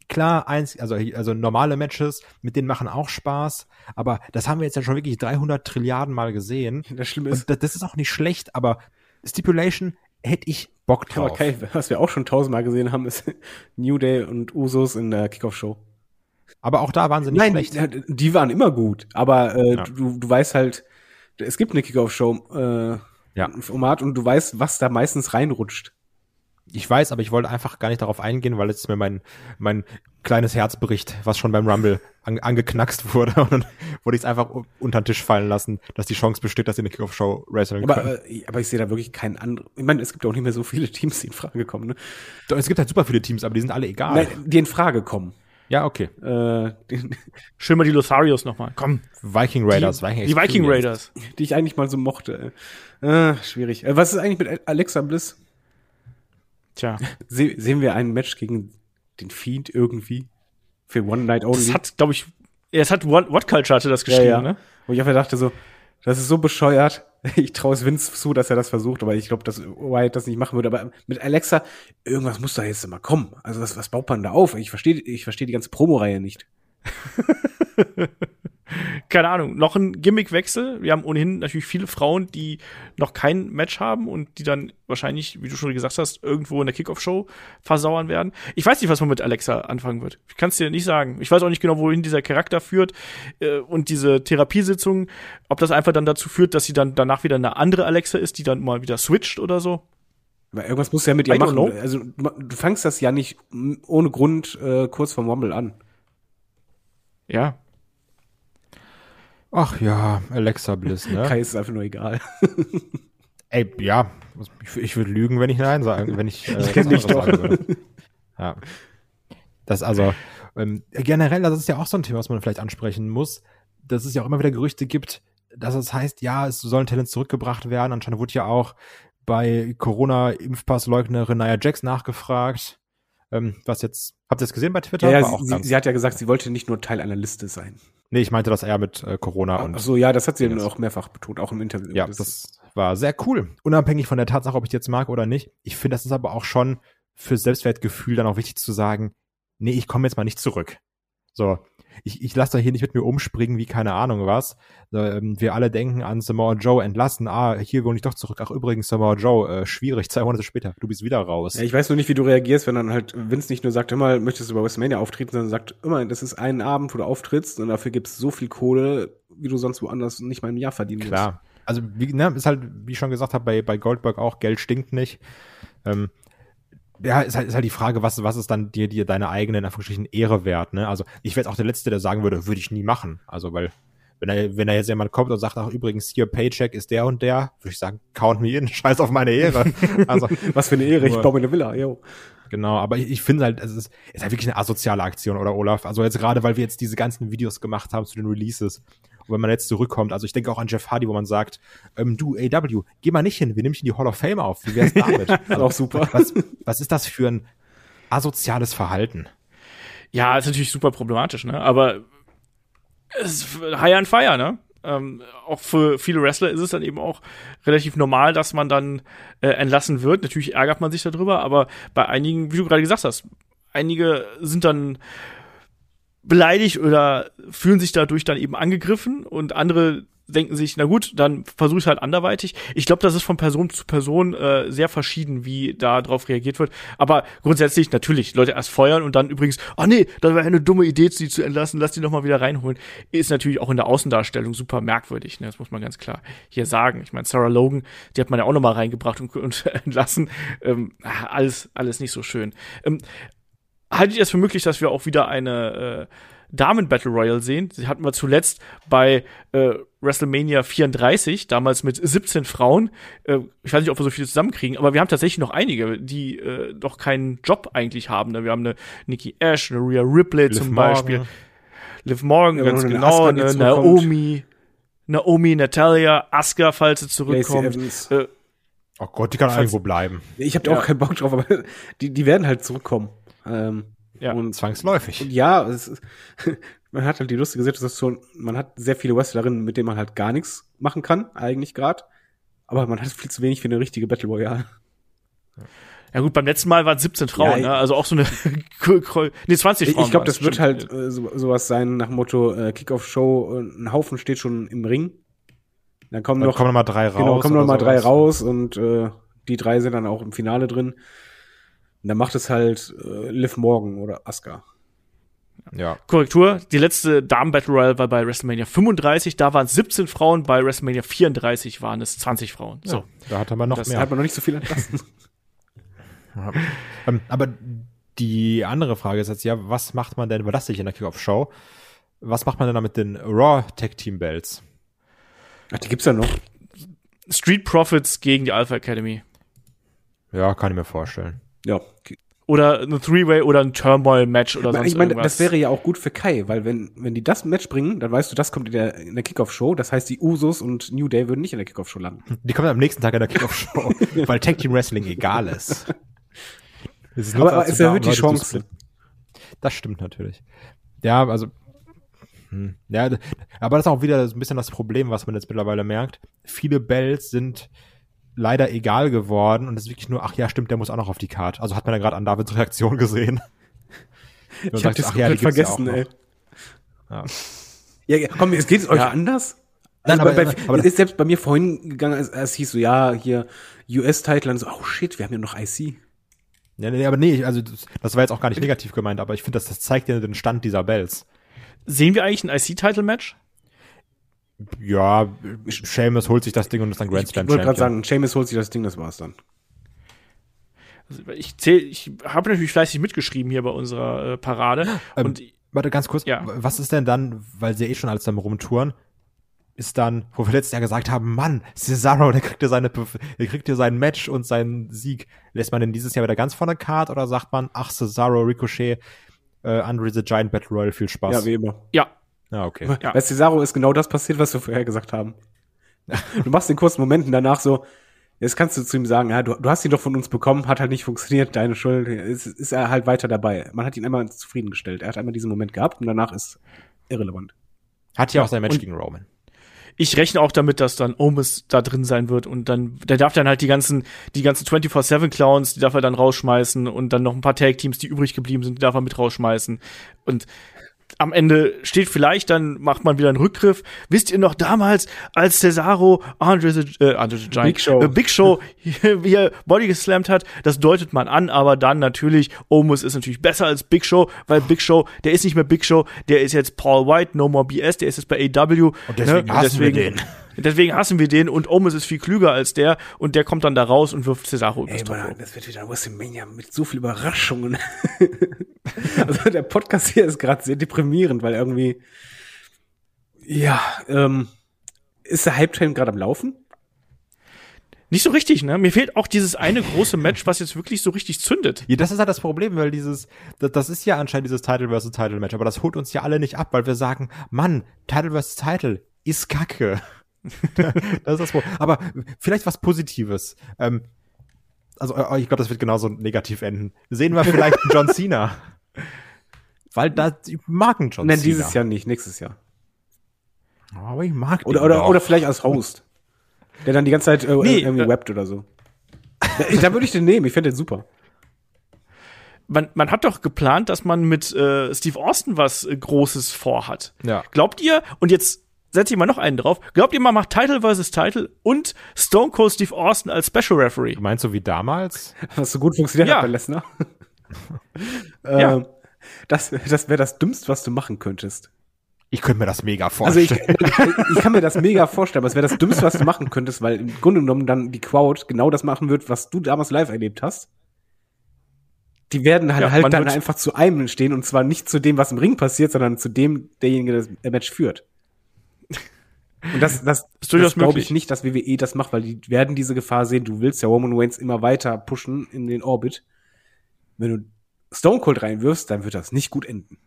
klar, eins, also, also normale Matches, mit denen machen auch Spaß, aber das haben wir jetzt ja schon wirklich 300 Trilliarden Mal gesehen. Das Schlimme ist, das, das ist auch nicht schlecht, aber Stipulation hätte ich Bock aber drauf. okay, was wir auch schon tausendmal gesehen haben, ist New Day und Usos in der Kickoff-Show. Aber auch da waren sie nicht Nein, schlecht. die, die waren immer gut, aber äh, Ja. du, du weißt halt, es gibt eine Kickoff-Show, äh, Ja. Format und du weißt, was da meistens reinrutscht. Ich weiß, aber ich wollte einfach gar nicht darauf eingehen, weil jetzt mir mein, mein kleines Herz bricht, was schon beim Rumble an, angeknackst wurde. Und dann wurde ich es einfach unter den Tisch fallen lassen, dass die Chance besteht, dass sie eine Kickoff-Show wresteln können. Aber, äh, aber ich sehe da wirklich keinen anderen. Ich meine, es gibt auch nicht mehr so viele Teams, die in Frage kommen. Ne? Doch, es gibt halt super viele Teams, aber die sind alle egal. Nein, die in Frage kommen. Ja, okay. Äh, die, Schön mal die Lotharios nochmal. Komm. Viking Raiders. Die, Viking die Viking. Raiders. die ich eigentlich mal so mochte. Äh, schwierig. Äh, was ist eigentlich mit Alexa Bliss? Tja. Se sehen wir ein Match gegen den Fiend irgendwie? Für One Night Only? Das hat, glaube ich, ja, es hat What, What Culture hatte das geschrieben, ja, ja. ne? Wo ich einfach dachte so, das ist so bescheuert. Ich traue es Vince zu, dass er das versucht, aber ich glaube, dass Wyatt das nicht machen würde. Aber mit Alexa, irgendwas muss da jetzt immer kommen. Also was, was baut man da auf? Ich verstehe ich verstehe die ganze Promoreihe nicht. Keine Ahnung, noch ein Gimmickwechsel. Wir haben ohnehin natürlich viele Frauen, die noch kein Match haben und die dann wahrscheinlich, wie du schon gesagt hast, irgendwo in der Kickoff-Show versauern werden. Ich weiß nicht, was man mit Alexa anfangen wird. Ich kann es dir nicht sagen. Ich weiß auch nicht genau, wohin dieser Charakter führt äh, und diese Therapiesitzung, ob das einfach dann dazu führt, dass sie dann danach wieder eine andere Alexa ist, die dann mal wieder switcht oder so. Aber irgendwas muss ja mit ihr machen. know. Also du fangst das ja nicht ohne Grund äh, kurz vorm Rumble an. Ja. Ach ja, Alexa Bliss, ne? Kai ist es einfach nur egal. Ey, ja, ich, ich würde lügen, wenn ich nein sagen, wenn ich, äh, Ich kenn was dich doch. Ja. Das also ähm, generell, das ist ja auch so ein Thema, was man vielleicht ansprechen muss, dass es ja auch immer wieder Gerüchte gibt, dass es heißt, ja, es sollen Talents zurückgebracht werden. Anscheinend wurde ja auch bei Corona-Impfpassleugnerin Nia Jax nachgefragt. Ähm, was jetzt, habt ihr das gesehen bei Twitter? Ja, ja sie, sie, hat ja gesagt, sie wollte nicht nur Teil einer Liste sein. nee, ich meinte das eher mit äh, Corona und Ach so, ja, das hat sie dann Yes. auch mehrfach betont, auch im Interview. Ja, das, war sehr cool. Unabhängig von der Tatsache, ob ich jetzt mag oder nicht. Ich finde, das ist aber auch schon für Selbstwertgefühl dann auch wichtig zu sagen, nee, ich komme jetzt mal nicht zurück. So, ich, ich lasse da hier nicht mit mir umspringen wie keine Ahnung was. Ähm, wir alle denken an Samoa Joe entlassen. Ah, hier wohne ich doch zurück. Ach, übrigens, Samoa Joe, äh, schwierig, zwei Monate später, du bist wieder raus. Ja, ich weiß nur nicht, wie du reagierst, wenn dann halt Vince nicht nur sagt, immer möchtest du bei WrestleMania auftreten, sondern sagt, immer, das ist ein Abend, wo du auftrittst und dafür gibt's so viel Kohle, wie du sonst woanders nicht mal im Jahr verdienen Klar. Also, wie, ne, ist halt, wie ich schon gesagt habe, bei, bei Goldberg auch, Geld stinkt nicht. Ähm, ja, ist halt, ist halt die Frage, was, was ist dann dir, dir deine eigene, in Anführungsstrichen, Ehre wert, ne? Also, ich wäre jetzt auch der Letzte, der sagen würde, würde ich nie machen. Also, weil, wenn da, wenn da jetzt jemand kommt und sagt, ach, übrigens, hier, Paycheck ist der und der, würde ich sagen, count me in, scheiß auf meine Ehre. Also. Was für eine Ehre, ich baue mir eine Villa, yo. Genau, aber ich, ich finde halt, es ist, es ist halt wirklich eine asoziale Aktion, oder Olaf? Also jetzt gerade, weil wir jetzt diese ganzen Videos gemacht haben zu den Releases. Und wenn man jetzt zurückkommt, also ich denke auch an Jeff Hardy, wo man sagt, ähm, du, AW, geh mal nicht hin, wir nehmen dich in die Hall of Fame auf. Wie wär's damit? Also, Auch super. Was, was ist das für ein asoziales Verhalten? Ja, ist natürlich super problematisch, ne? Aber es ist high on fire, ne? Ähm, auch für viele Wrestler ist es dann eben auch relativ normal, dass man dann äh, entlassen wird. Natürlich ärgert man sich darüber, aber bei einigen, wie du gerade gesagt hast, einige sind dann beleidigt oder fühlen sich dadurch dann eben angegriffen und andere denken sich, na gut, dann versuche ich halt anderweitig. Ich glaube, das ist von Person zu Person äh, sehr verschieden, wie da drauf reagiert wird. Aber grundsätzlich natürlich, Leute erst feuern und dann übrigens, ah nee, das wäre eine dumme Idee, sie zu entlassen, lass die noch mal wieder reinholen, ist natürlich auch in der Außendarstellung super merkwürdig. Ne? Das muss man ganz klar hier sagen. Ich meine, Sarah Logan, die hat man ja auch noch mal reingebracht und, und entlassen. Ähm, alles, alles nicht so schön. Ähm, haltet ihr es für möglich, dass wir auch wieder eine äh, Damen-Battle Royale sehen? Sie hatten wir zuletzt bei äh, WrestleMania 34, damals mit 17 Frauen. Äh, ich weiß nicht, ob wir so viele zusammenkriegen, aber wir haben tatsächlich noch einige, die äh, doch keinen Job eigentlich haben. Ne? Wir haben eine Nikki Ash, eine Rhea Ripley Liv zum Morgan. Beispiel. Liv Morgan, Ja, ganz genau. Eine. Naomi, Naomi, Natalia, Asuka, falls sie zurückkommt. Äh, Oh Gott, die kann irgendwo bleiben. Ich habe Ja. auch keinen Bock drauf, aber die, die werden halt zurückkommen. Ähm, Ja. und Zwangsläufig. Und ja, ist, man hat halt die lustige Situation, man hat sehr viele Wrestlerinnen, mit denen man halt gar nichts machen kann, eigentlich gerade. Aber man hat viel zu wenig für eine richtige Battle Royale. ja gut, beim letzten Mal waren es 17 Frauen, Ja, ne? also auch so eine, nee, 20 Ich, Frauen. ich glaube, das wird halt äh, so, sowas sein nach dem Motto äh, Kickoff-Show, äh, ein Haufen steht schon im Ring. Dann kommen Dann noch, kommen noch mal drei raus. genau, kommen noch mal drei raus und äh, die drei sind dann auch im Finale drin. Und dann macht es halt äh, Liv Morgan oder Asuka. Ja. Korrektur, die letzte Damen-Battle Royale war bei WrestleMania 35, da waren es 17 Frauen, bei WrestleMania 34 waren es 20 Frauen. So. So, da hat er mal noch Das mehr. hat man noch nicht so viel entlassen. ähm, aber die andere Frage ist jetzt ja, was macht man denn, weil das nicht in der Kickoff-Show, was macht man denn da mit den Raw Tag Team Belts? Ach, die gibt's ja noch. Street Profits gegen die Alpha Academy. Ja, kann ich mir vorstellen. Ja. Oder ein Three-Way oder ein Turmoil-Match oder sonst ich meine, irgendwas. das wäre ja auch gut für Kai, weil wenn, wenn die das Match bringen, dann weißt du, das kommt in der, in der Kickoff-Show. Das heißt, die Usos und New Day würden nicht in der Kickoff-Show landen. Die kommen am nächsten Tag in der Kickoff-Show, weil Tag Team Wrestling egal ist. Es ist nur Aber- aber es da, erhöht um die Chance. Das stimmt natürlich. Ja, also hm, ja, aber das ist auch wieder so ein bisschen das Problem, was man jetzt mittlerweile merkt. Viele Bells sind leider egal geworden und es ist wirklich nur, ach ja, stimmt, der muss auch noch auf die Card. Also hat man ja gerade an Davids Reaktion gesehen. Und Ich hab das ach ja, ja vergessen, noch. ey. Ja. Ja, ja, komm, es geht euch Ja. anders? Nein, Also aber- bei, aber- es ist selbst bei mir vorhin gegangen, als, als hieß so, ja, hier US-Title, und so, oh shit, wir haben ja noch IC. Ja, nee, aber nee, also das, das war jetzt auch gar nicht negativ gemeint, aber ich finde, das, das zeigt ja den Stand dieser Bells. Sehen wir eigentlich ein IC-Title-Match? Ja, Seamus holt sich das Ding und ist dann Grand Ich Slam wollte gerade sagen, Seamus holt sich das Ding, das war's dann. Also ich zähl, ich habe natürlich fleißig mitgeschrieben hier bei unserer äh, Parade. Ähm, und Warte, ganz kurz. Ja. Was ist denn dann, weil sie ja eh schon alles am rumtouren, ist dann, wo wir letztes Jahr gesagt haben, Mann, Cesaro, der kriegt ja seine, der kriegt ja sein Match und seinen Sieg. Lässt man denn dieses Jahr wieder ganz vorne Card oder sagt man, ach, Cesaro, Ricochet, äh, Andre the Giant Battle Royale, viel Spaß. Ja, wie immer. ja, ja okay. Ja. Bei Cesaro ist genau das passiert, was wir vorher gesagt haben. Du machst den kurzen Momenten danach so, jetzt kannst du zu ihm sagen, ja, du, du hast ihn doch von uns bekommen, hat halt nicht funktioniert, deine Schuld, ist, ist er halt weiter dabei. Man hat ihn einmal zufriedengestellt. Er hat einmal diesen Moment gehabt und danach ist irrelevant. Hat ja auch sein Match Und- gegen Roman. ich rechne auch damit, dass dann Omis da drin sein wird und dann, der darf dann halt die ganzen, die ganzen 24-7 Clowns, die darf er dann rausschmeißen und dann noch ein paar Tag-Teams, die übrig geblieben sind, die darf er mit rausschmeißen. Und am Ende steht vielleicht, dann macht man wieder einen Rückgriff. Wisst ihr noch damals, als Cesaro Andre the, äh, Andre the Giant, Big Show. Äh, Big Show hier, hier Body geslammt hat, das deutet man an, aber dann natürlich, Omus ist natürlich besser als Big Show, weil Big Show, der ist nicht mehr Big Show, der ist jetzt Paul White, No More BS, der ist jetzt bei AW. Und deswegen hassen wir den. Deswegen hassen wir den und Omus ist viel klüger als der und der kommt dann da raus und wirft Cesaro Ey, übers Mann, Top. das wird wieder WrestleMania mit so viel Überraschungen. also der Podcast hier ist gerade sehr deprimierend, weil irgendwie, ja, ähm, ist der Hype-Train gerade am Laufen? Nicht so richtig, ne? Mir fehlt auch dieses eine große Match, was jetzt wirklich so richtig zündet. Ja, das ist halt das Problem, weil dieses, das, das ist ja anscheinend dieses Title versus Title Match, aber das holt uns ja alle nicht ab, weil wir sagen, Mann, Title versus Title ist Kacke. das ist das Problem. Aber vielleicht was Positives. Ähm, also äh, ich glaube, das wird genauso negativ enden. Sehen wir vielleicht John Cena. Weil da, ich mag einen John Nein, Cena. dieses Jahr nicht, nächstes Jahr. Aber ich mag Oder, den oder, doch. oder vielleicht als Host. Der dann die ganze Zeit äh, Nee, irgendwie äh, rappt oder so. Da, da würde ich den nehmen, ich fände den super. Man, man hat doch geplant, dass man mit äh, Steve Austin was äh, Großes vorhat. Ja. Glaubt ihr, und jetzt setze ich mal noch einen drauf, glaubt ihr, man macht Title versus Title und Stone Cold Steve Austin als Special Referee? Du meinst so wie damals? Was so gut funktioniert Ja. hat bei Lesnar. Ja. ähm, das das wäre das Dümmste, was du machen könntest. Ich könnte mir das mega Also ich, vorstellen. ich kann mir das mega vorstellen, aber es wäre das Dümmste, was du machen könntest, weil im Grunde genommen dann die Crowd genau das machen wird, was du damals live erlebt hast. Die werden halt, Ja, halt dann einfach zu einem stehen und zwar nicht zu dem, was im Ring passiert, sondern zu dem, derjenige, der das Match führt. Und das, das, Ist durchaus das glaube ich nicht, dass WWE das macht, weil die werden diese Gefahr sehen. Du willst ja Roman Reigns immer weiter pushen in den Orbit. Wenn du Stone Cold reinwirfst, dann wird das nicht gut enden.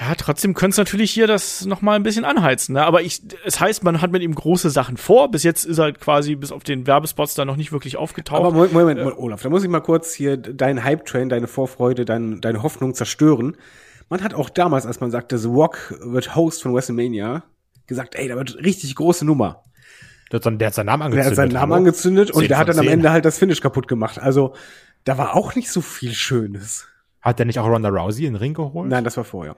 Ja, trotzdem könnte es natürlich hier das noch mal ein bisschen anheizen. Ne? Aber ich, es heißt, man hat mit ihm große Sachen vor. Bis jetzt ist er quasi bis auf den Werbespots da noch nicht wirklich aufgetaucht. Aber Moment, Moment, Moment, Olaf, da muss ich mal kurz hier deinen Hype-Train, deine Vorfreude, dein, deine Hoffnung zerstören. Man hat auch damals, als man sagte, The Rock wird Host von WrestleMania, gesagt, ey, da wird richtig große Nummer. Der hat seinen- der hat seinen Namen Der angezündet. hat seinen Namen hallo? angezündet und der hat dann am zehn. Ende halt das Finish kaputt gemacht. Also, da war auch nicht so viel Schönes. Hat der nicht auch Ronda Rousey in den Ring geholt? Nein, das war vorher.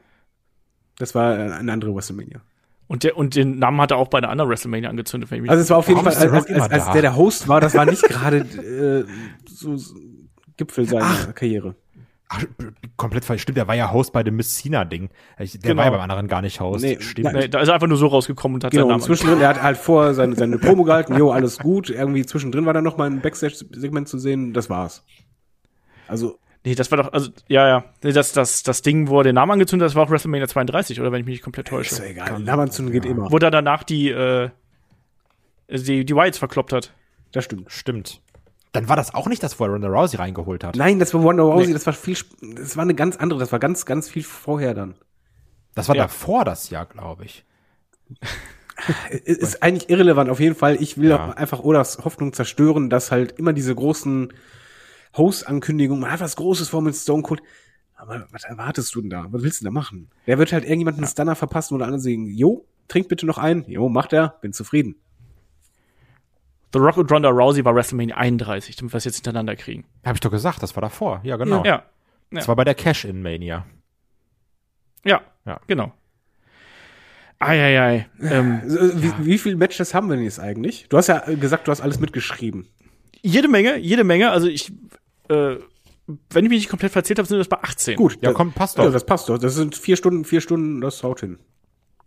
Das war äh, eine andere WrestleMania. und, der, und den Namen hat er auch bei einer anderen WrestleMania angezündet. Wenn ich mich Also es war auf jeden Fall, der als, als, als der der Host war, das war nicht gerade äh, so, so Gipfel seiner Karriere. Ach, komplett falsch. Stimmt, der war ja Host bei dem Miss Cena-Ding. Der Genau. war ja beim anderen gar nicht Host. Nee, Stimmt. Nee, da ist er einfach nur so rausgekommen und hat Genau, seinen Namen zwischendrin, er hat halt vor seine, seine Promo gehalten, jo, alles gut. Irgendwie zwischendrin war da noch mal ein Backstage-Segment zu sehen, das war's. Also, Nee, das war doch, also, ja, ja. Nee, Das, das, das Ding, wo er den Namen angezündet hat, das war auch WrestleMania 32, oder wenn ich mich nicht komplett ist täusche. ja egal. Namenszünden geht immer. Wo er danach die, äh, die, die Wilds verkloppt hat. Das stimmt. Stimmt. Dann war das auch nicht das, wo er Ronda Rousey reingeholt hat. Nein, das war Wonder Rousey, Nee. das war viel, das war eine ganz andere, das war ganz, ganz viel vorher dann. Das war Ja. davor das Jahr, glaube ich. Ist- eigentlich irrelevant, auf jeden Fall. Ich will Ja. einfach Odas Hoffnung zerstören, dass halt immer diese großen Host-Ankündigungen, man hat was Großes vor mit Stone Cold. Aber was erwartest du denn da? Was willst du denn da machen? Der wird halt irgendjemanden einen Stunner verpassen oder andere sagen, jo, trink bitte noch ein. Jo, macht er, bin zufrieden. The Rock und Ronda Rousey war WrestleMania 31, damit wir es jetzt hintereinander kriegen. Habe ich doch gesagt, das war davor. Ja, genau. Ja, Das war bei der Cash-In-Mania. ja, Ja. genau. Eieiei. Ähm, Also, Wie, wie viele Matches haben wir denn jetzt eigentlich? Du hast ja äh, gesagt, du hast alles mitgeschrieben. jede Menge, jede Menge. Also ich, äh, wenn ich mich nicht komplett verzählt habe, sind das bei 18. Gut. Ja, da- komm, passt Ja, doch. das passt doch. Das sind vier Stunden, vier Stunden, das haut hin.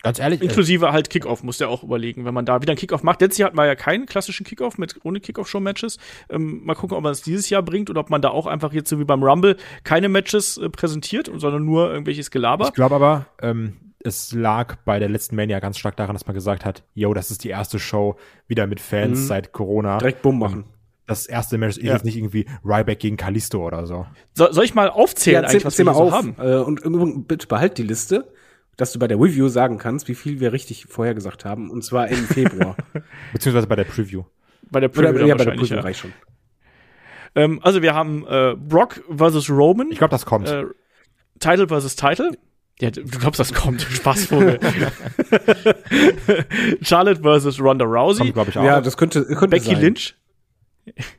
Ganz ehrlich, Inklusive halt Kickoff, muss der auch überlegen, wenn man da wieder einen Kickoff macht. Letztes Jahr hatten wir ja keinen klassischen Kickoff mit ohne Kickoff-Show-Matches. Ähm, mal gucken, ob man es dieses Jahr bringt oder ob man da auch einfach jetzt so wie beim Rumble keine Matches äh, präsentiert, sondern nur irgendwelches Gelaber. ich glaube aber, ähm, es lag bei der letzten Mania ganz stark daran, dass man gesagt hat, yo, das ist die erste Show wieder mit Fans Mhm. seit Corona. Direkt Bumm machen. Das erste Match ist Ja. jetzt nicht irgendwie Ryback gegen Kalisto oder so. So, soll ich mal aufzählen, erzähl- eigentlich, was wir mal hier so auf. haben? Äh, und im Übrigen, bitte behalt die Liste, dass du bei der Review sagen kannst, wie viel wir richtig vorhergesagt haben. Und zwar im Februar. Beziehungsweise bei der Preview. Bei der Oder, Preview dann ja, bei der Preview ja. reicht schon. Ähm, also wir haben äh, Brock versus Roman. Ich glaube, das kommt. äh, Title versus Title. Ja, du glaubst, das kommt. Spaßvogel. Charlotte versus Ronda Rousey. kommt, glaube ich, auch. Ja, das könnte, könnte Becky sein. Lynch.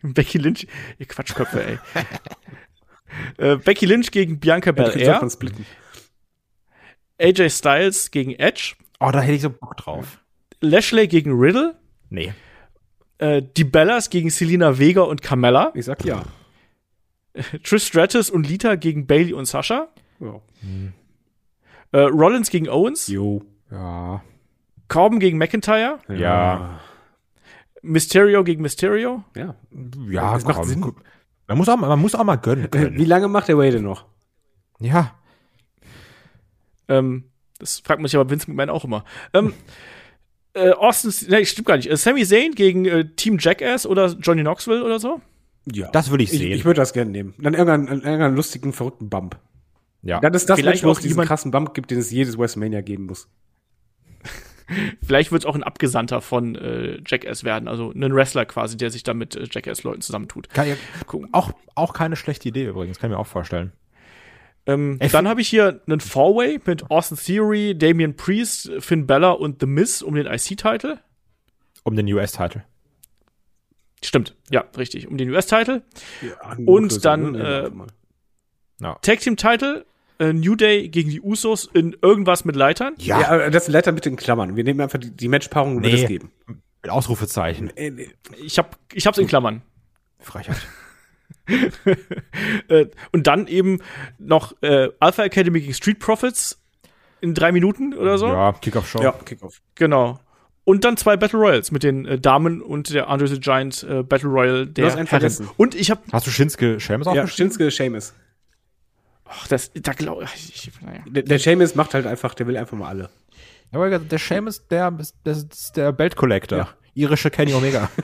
Becky Lynch. Ihr Quatschköpfe, ey. äh, Becky Lynch gegen Bianca Ja, Belair. splitten. AJ Styles gegen Edge. oh, da hätte ich so Bock drauf. Lashley gegen Riddle. Nee. Äh, die Bellas gegen Selena Vega und Carmella. Ich sag ja. Trish Stratus und Lita gegen Bailey und Sasha. ja. Äh, Rollins gegen Owens. Jo. Ja. Corbin gegen McIntyre. Ja. Mysterio gegen Mysterio. Ja. Ja, Das macht. Sinn. Man muss auch, mal- man muss auch mal gönnen Wie können. lange macht der Wade noch? ja. Ähm, das fragt man sich aber Vince McMahon auch immer. Ähm, äh, Austin, nee, stimmt gar nicht. Äh, Sami Zayn gegen äh, Team Jackass oder Johnny Knoxville oder so. Ja. Das würde ich ich, sehen. ich würde das gerne nehmen. Dann irgendeinen, irgendeinen lustigen, verrückten Bump. ja. Das ist das Vielleicht Match, wo es diesen krassen Bump gibt, den es jedes WrestleMania geben muss. Vielleicht wird es auch ein Abgesandter von äh, Jackass werden. Also ein Wrestler quasi, der sich da mit äh, Jackass-Leuten zusammentut. Kann, ja, Gucken. auch, auch keine schlechte Idee übrigens, kann ich mir auch vorstellen. Ähm, dann habe ich hier einen Four-Way mit Austin Theory, Damian Priest, Finn Balor und The Miz um den IC-Title. Um den US-Title. Stimmt, ja, richtig. Um den US-Title. Ja, Und größer, dann, ne? äh, mal. Tag Team-Title, äh, New Day gegen die Usos in irgendwas mit Leitern. ja, aber das leider mit den Klammern. Wir nehmen einfach die, die Matchpaarung und Nee. wird es geben. Mit Ausrufezeichen. Äh. Ich hab, ich hab's in Klammern. Frechheit. Äh, und dann eben noch äh, Alpha Academy gegen Street Profits in drei Minuten oder so. Ja, Kickoff-Show. Ja, Kickoff. Genau. Und dann zwei Battle Royals mit den äh, Damen und der Andre the Giant äh, Battle Royal der Herren. vergessen. Und ich hab, Hast du Shinsuke Sheamus Ja, aufgeschrieben? Shinsuke Seamus. ach, das, da glaube ich, naja. Der, der Seamus macht halt einfach, der will einfach mal alle. Ja, aber der Sheamus, der, der ist der Belt-Collector. Ja. Irische Kenny Omega.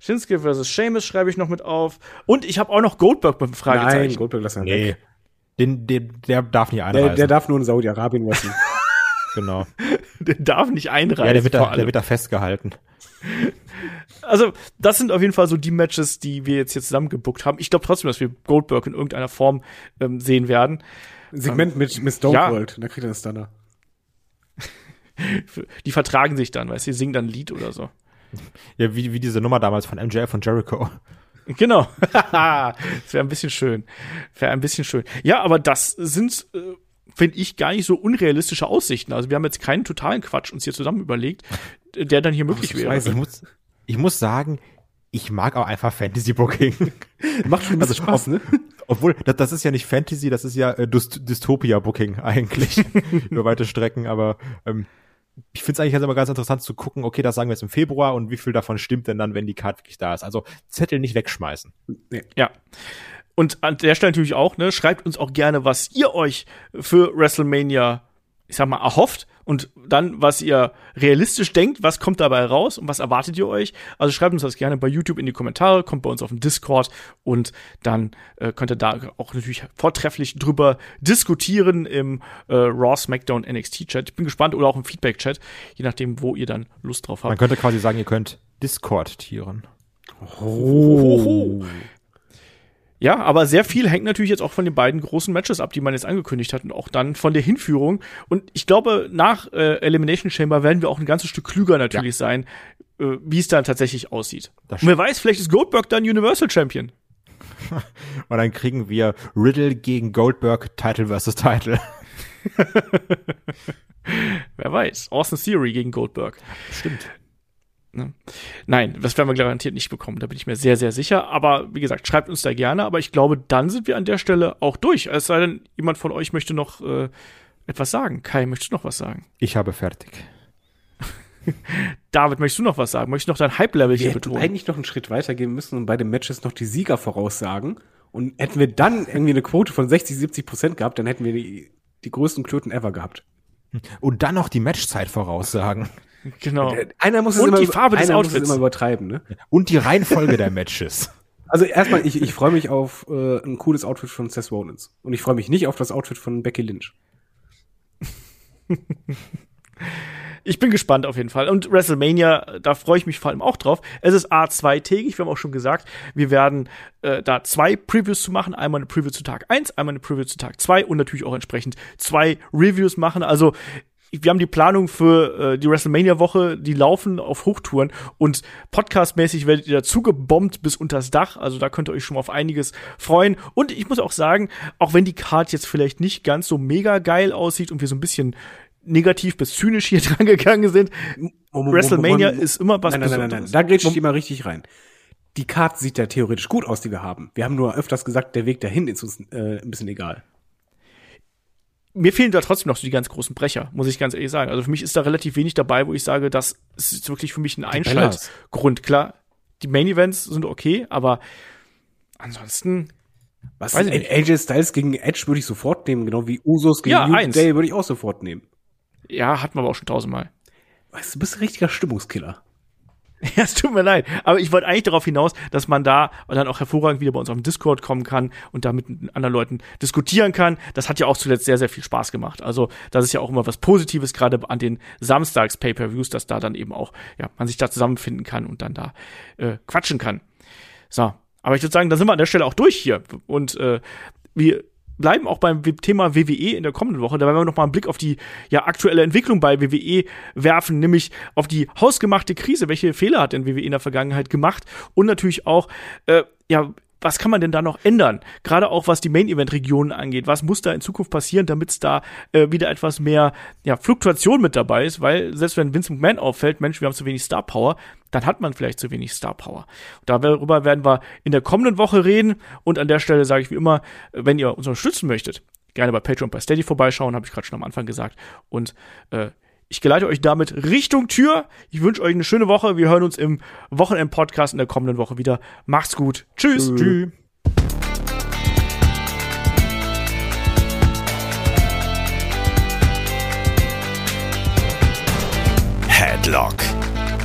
Shinsuke versus Sheamus schreibe ich noch mit auf. Und ich habe auch noch Goldberg mit dem Nein, Fragezeichen. Goldberg lass ihn nee. weg. Den, den, der darf nicht Der, einreisen. der darf nur in Saudi-Arabien wrestlen. genau. Der darf nicht einreisen. Ja, der wird, da, der wird da festgehalten. Also, das sind auf jeden Fall so die Matches, die wir jetzt hier zusammengebuckt haben. Ich glaube trotzdem, dass wir Goldberg in irgendeiner Form ähm, sehen werden. Segment mit, mit Stone Ja. Cold. Da kriegt er einen Stunner. Die vertragen sich dann, weißt du, die singen dann ein Lied oder so. Ja, wie, wie diese Nummer damals von MJF und Jericho. Genau. das wäre ein bisschen schön. Wäre ein bisschen schön. Ja, aber das sind, äh, finde ich, gar nicht so unrealistische Aussichten. Also wir haben jetzt keinen totalen Quatsch uns hier zusammen überlegt, der dann hier möglich wäre. Ich muss, ich muss sagen, ich mag auch einfach Fantasy Booking. Macht schon ein bisschen Spaß, ne? Obwohl, das, das ist ja nicht Fantasy, das ist ja äh, Dyst Dystopia-Booking eigentlich über weite Strecken, aber ähm, ich finde es eigentlich halt immer ganz interessant zu gucken, okay, das sagen wir jetzt im Februar und wie viel davon stimmt denn dann, wenn die Card wirklich da ist. Also Zettel nicht wegschmeißen. Nee. Ja. Und an der Stelle natürlich auch, ne, schreibt uns auch gerne, was ihr euch für WrestleMania, ich sag mal, erhofft und dann, was ihr realistisch denkt, was kommt dabei raus und was erwartet ihr euch. Also schreibt uns das gerne bei YouTube in die Kommentare, kommt bei uns auf den Discord und dann äh, könnt ihr da auch natürlich vortrefflich drüber diskutieren im äh, Raw SmackDown NXT Chat. Ich bin gespannt oder auch im Feedback Chat, je nachdem, wo ihr dann Lust drauf habt. Man könnte quasi sagen, ihr könnt Discord tieren. Oh. Ja, aber sehr viel hängt natürlich jetzt auch von den beiden großen Matches ab, die man jetzt angekündigt hat und auch dann von der Hinführung. Und ich glaube, nach äh, Elimination Chamber werden wir auch ein ganzes Stück klüger natürlich ja. sein, äh, wie es dann tatsächlich aussieht. Und wer weiß, vielleicht ist Goldberg dann Universal Champion. und dann kriegen wir Riddle gegen Goldberg Title versus Title. wer weiß. Austin Theory gegen Goldberg. Stimmt. Ne? Nein, das werden wir garantiert nicht bekommen, da bin ich mir sehr, sehr sicher. Aber wie gesagt, schreibt uns da gerne. Aber ich glaube, dann sind wir an der Stelle auch durch. Es sei denn, jemand von euch möchte noch äh, etwas sagen. Kai, möchtest du noch was sagen? Ich habe fertig. David, möchtest du noch was sagen? Möchtest du noch dein Hype-Level hier betonen? Wir eigentlich noch einen Schritt weiter gehen müssen und bei den Matches noch die Sieger voraussagen. Und hätten wir dann irgendwie eine Quote von 60, 70 Prozent gehabt, dann hätten wir die, die größten Klöten ever gehabt. Und dann noch die Matchzeit voraussagen. Genau. Einer muss es und immer, die Farbe des Outfits. Muss es immer übertreiben, ne? Und die Reihenfolge der Matches. Also erstmal, ich, ich freue mich auf äh, ein cooles Outfit von Seth Rollins. Und ich freue mich nicht auf das Outfit von Becky Lynch. ich bin gespannt auf jeden Fall. Und WrestleMania, da freue ich mich vor allem auch drauf. Es ist A2-tägig, wir haben auch schon gesagt, wir werden äh, da zwei Previews zu machen. Einmal eine Preview zu Tag 1, einmal eine Preview zu Tag 2 und natürlich auch entsprechend zwei Reviews machen. Also wir haben die Planung für äh, die WrestleMania-Woche, die laufen auf Hochtouren und podcastmäßig werdet ihr dazu gebombt bis unters Dach. Also da könnt ihr euch schon mal auf einiges freuen. Und ich muss auch sagen, auch wenn die Card jetzt vielleicht nicht ganz so mega geil aussieht und wir so ein bisschen negativ bis zynisch hier dran gegangen sind, WrestleMania ist immer was nein, nein, Besonderes. Nein, nein, nein, da grätsch ich immer richtig rein. Die Card sieht ja theoretisch gut aus, die wir haben. Wir haben nur öfters gesagt, der Weg dahin ist uns äh, ein bisschen egal mir fehlen da trotzdem noch so die ganz großen Brecher, muss ich ganz ehrlich sagen. Also für mich ist da relativ wenig dabei, wo ich sage, das ist wirklich für mich ein Einschaltgrund. Klar, die Main Events sind okay, aber ansonsten. Was? Weiß ich AJ Styles gegen Edge würde ich sofort nehmen, genau wie Usos gegen ja, New Day würde ich auch sofort nehmen. Ja, hatten wir aber auch schon tausendmal. Weißt du, du bist ein richtiger Stimmungskiller. Ja, es tut mir leid. Aber ich wollte eigentlich darauf hinaus, dass man da dann auch hervorragend wieder bei uns auf dem Discord kommen kann und da mit anderen Leuten diskutieren kann. Das hat ja auch zuletzt sehr, sehr viel Spaß gemacht. Also, das ist ja auch immer was Positives, gerade an den Samstags-Pay-Per-Views, dass da dann eben auch, ja, man sich da zusammenfinden kann und dann da äh, quatschen kann. So. Aber ich würde sagen, da sind wir an der Stelle auch durch hier. Und äh, wir bleiben auch beim Thema WWE in der kommenden Woche. Da werden wir noch mal einen Blick auf die ja, aktuelle Entwicklung bei WWE werfen, nämlich auf die hausgemachte Krise. Welche Fehler hat denn WWE in der Vergangenheit gemacht? Und natürlich auch, äh, ja, was kann man denn da noch ändern? Gerade auch was die Main-Event-Regionen angeht. Was muss da in Zukunft passieren, damit es da äh, wieder etwas mehr ja, Fluktuation mit dabei ist? Weil selbst wenn Vince McMahon auffällt, Mensch, wir haben zu wenig Star Power, dann hat man vielleicht zu wenig Star Power. Darüber werden wir in der kommenden Woche reden. Und an der Stelle sage ich wie immer, wenn ihr uns unterstützen möchtet, gerne bei Patreon bei Steady vorbeischauen, habe ich gerade schon am Anfang gesagt. Und äh, ich geleite euch damit Richtung Tür. Ich wünsche euch eine schöne Woche. Wir hören uns im Wochenend-Podcast in der kommenden Woche wieder. Macht's gut. Tschüss. Tschüss. Headlock,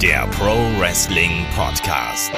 der Pro Wrestling Podcast.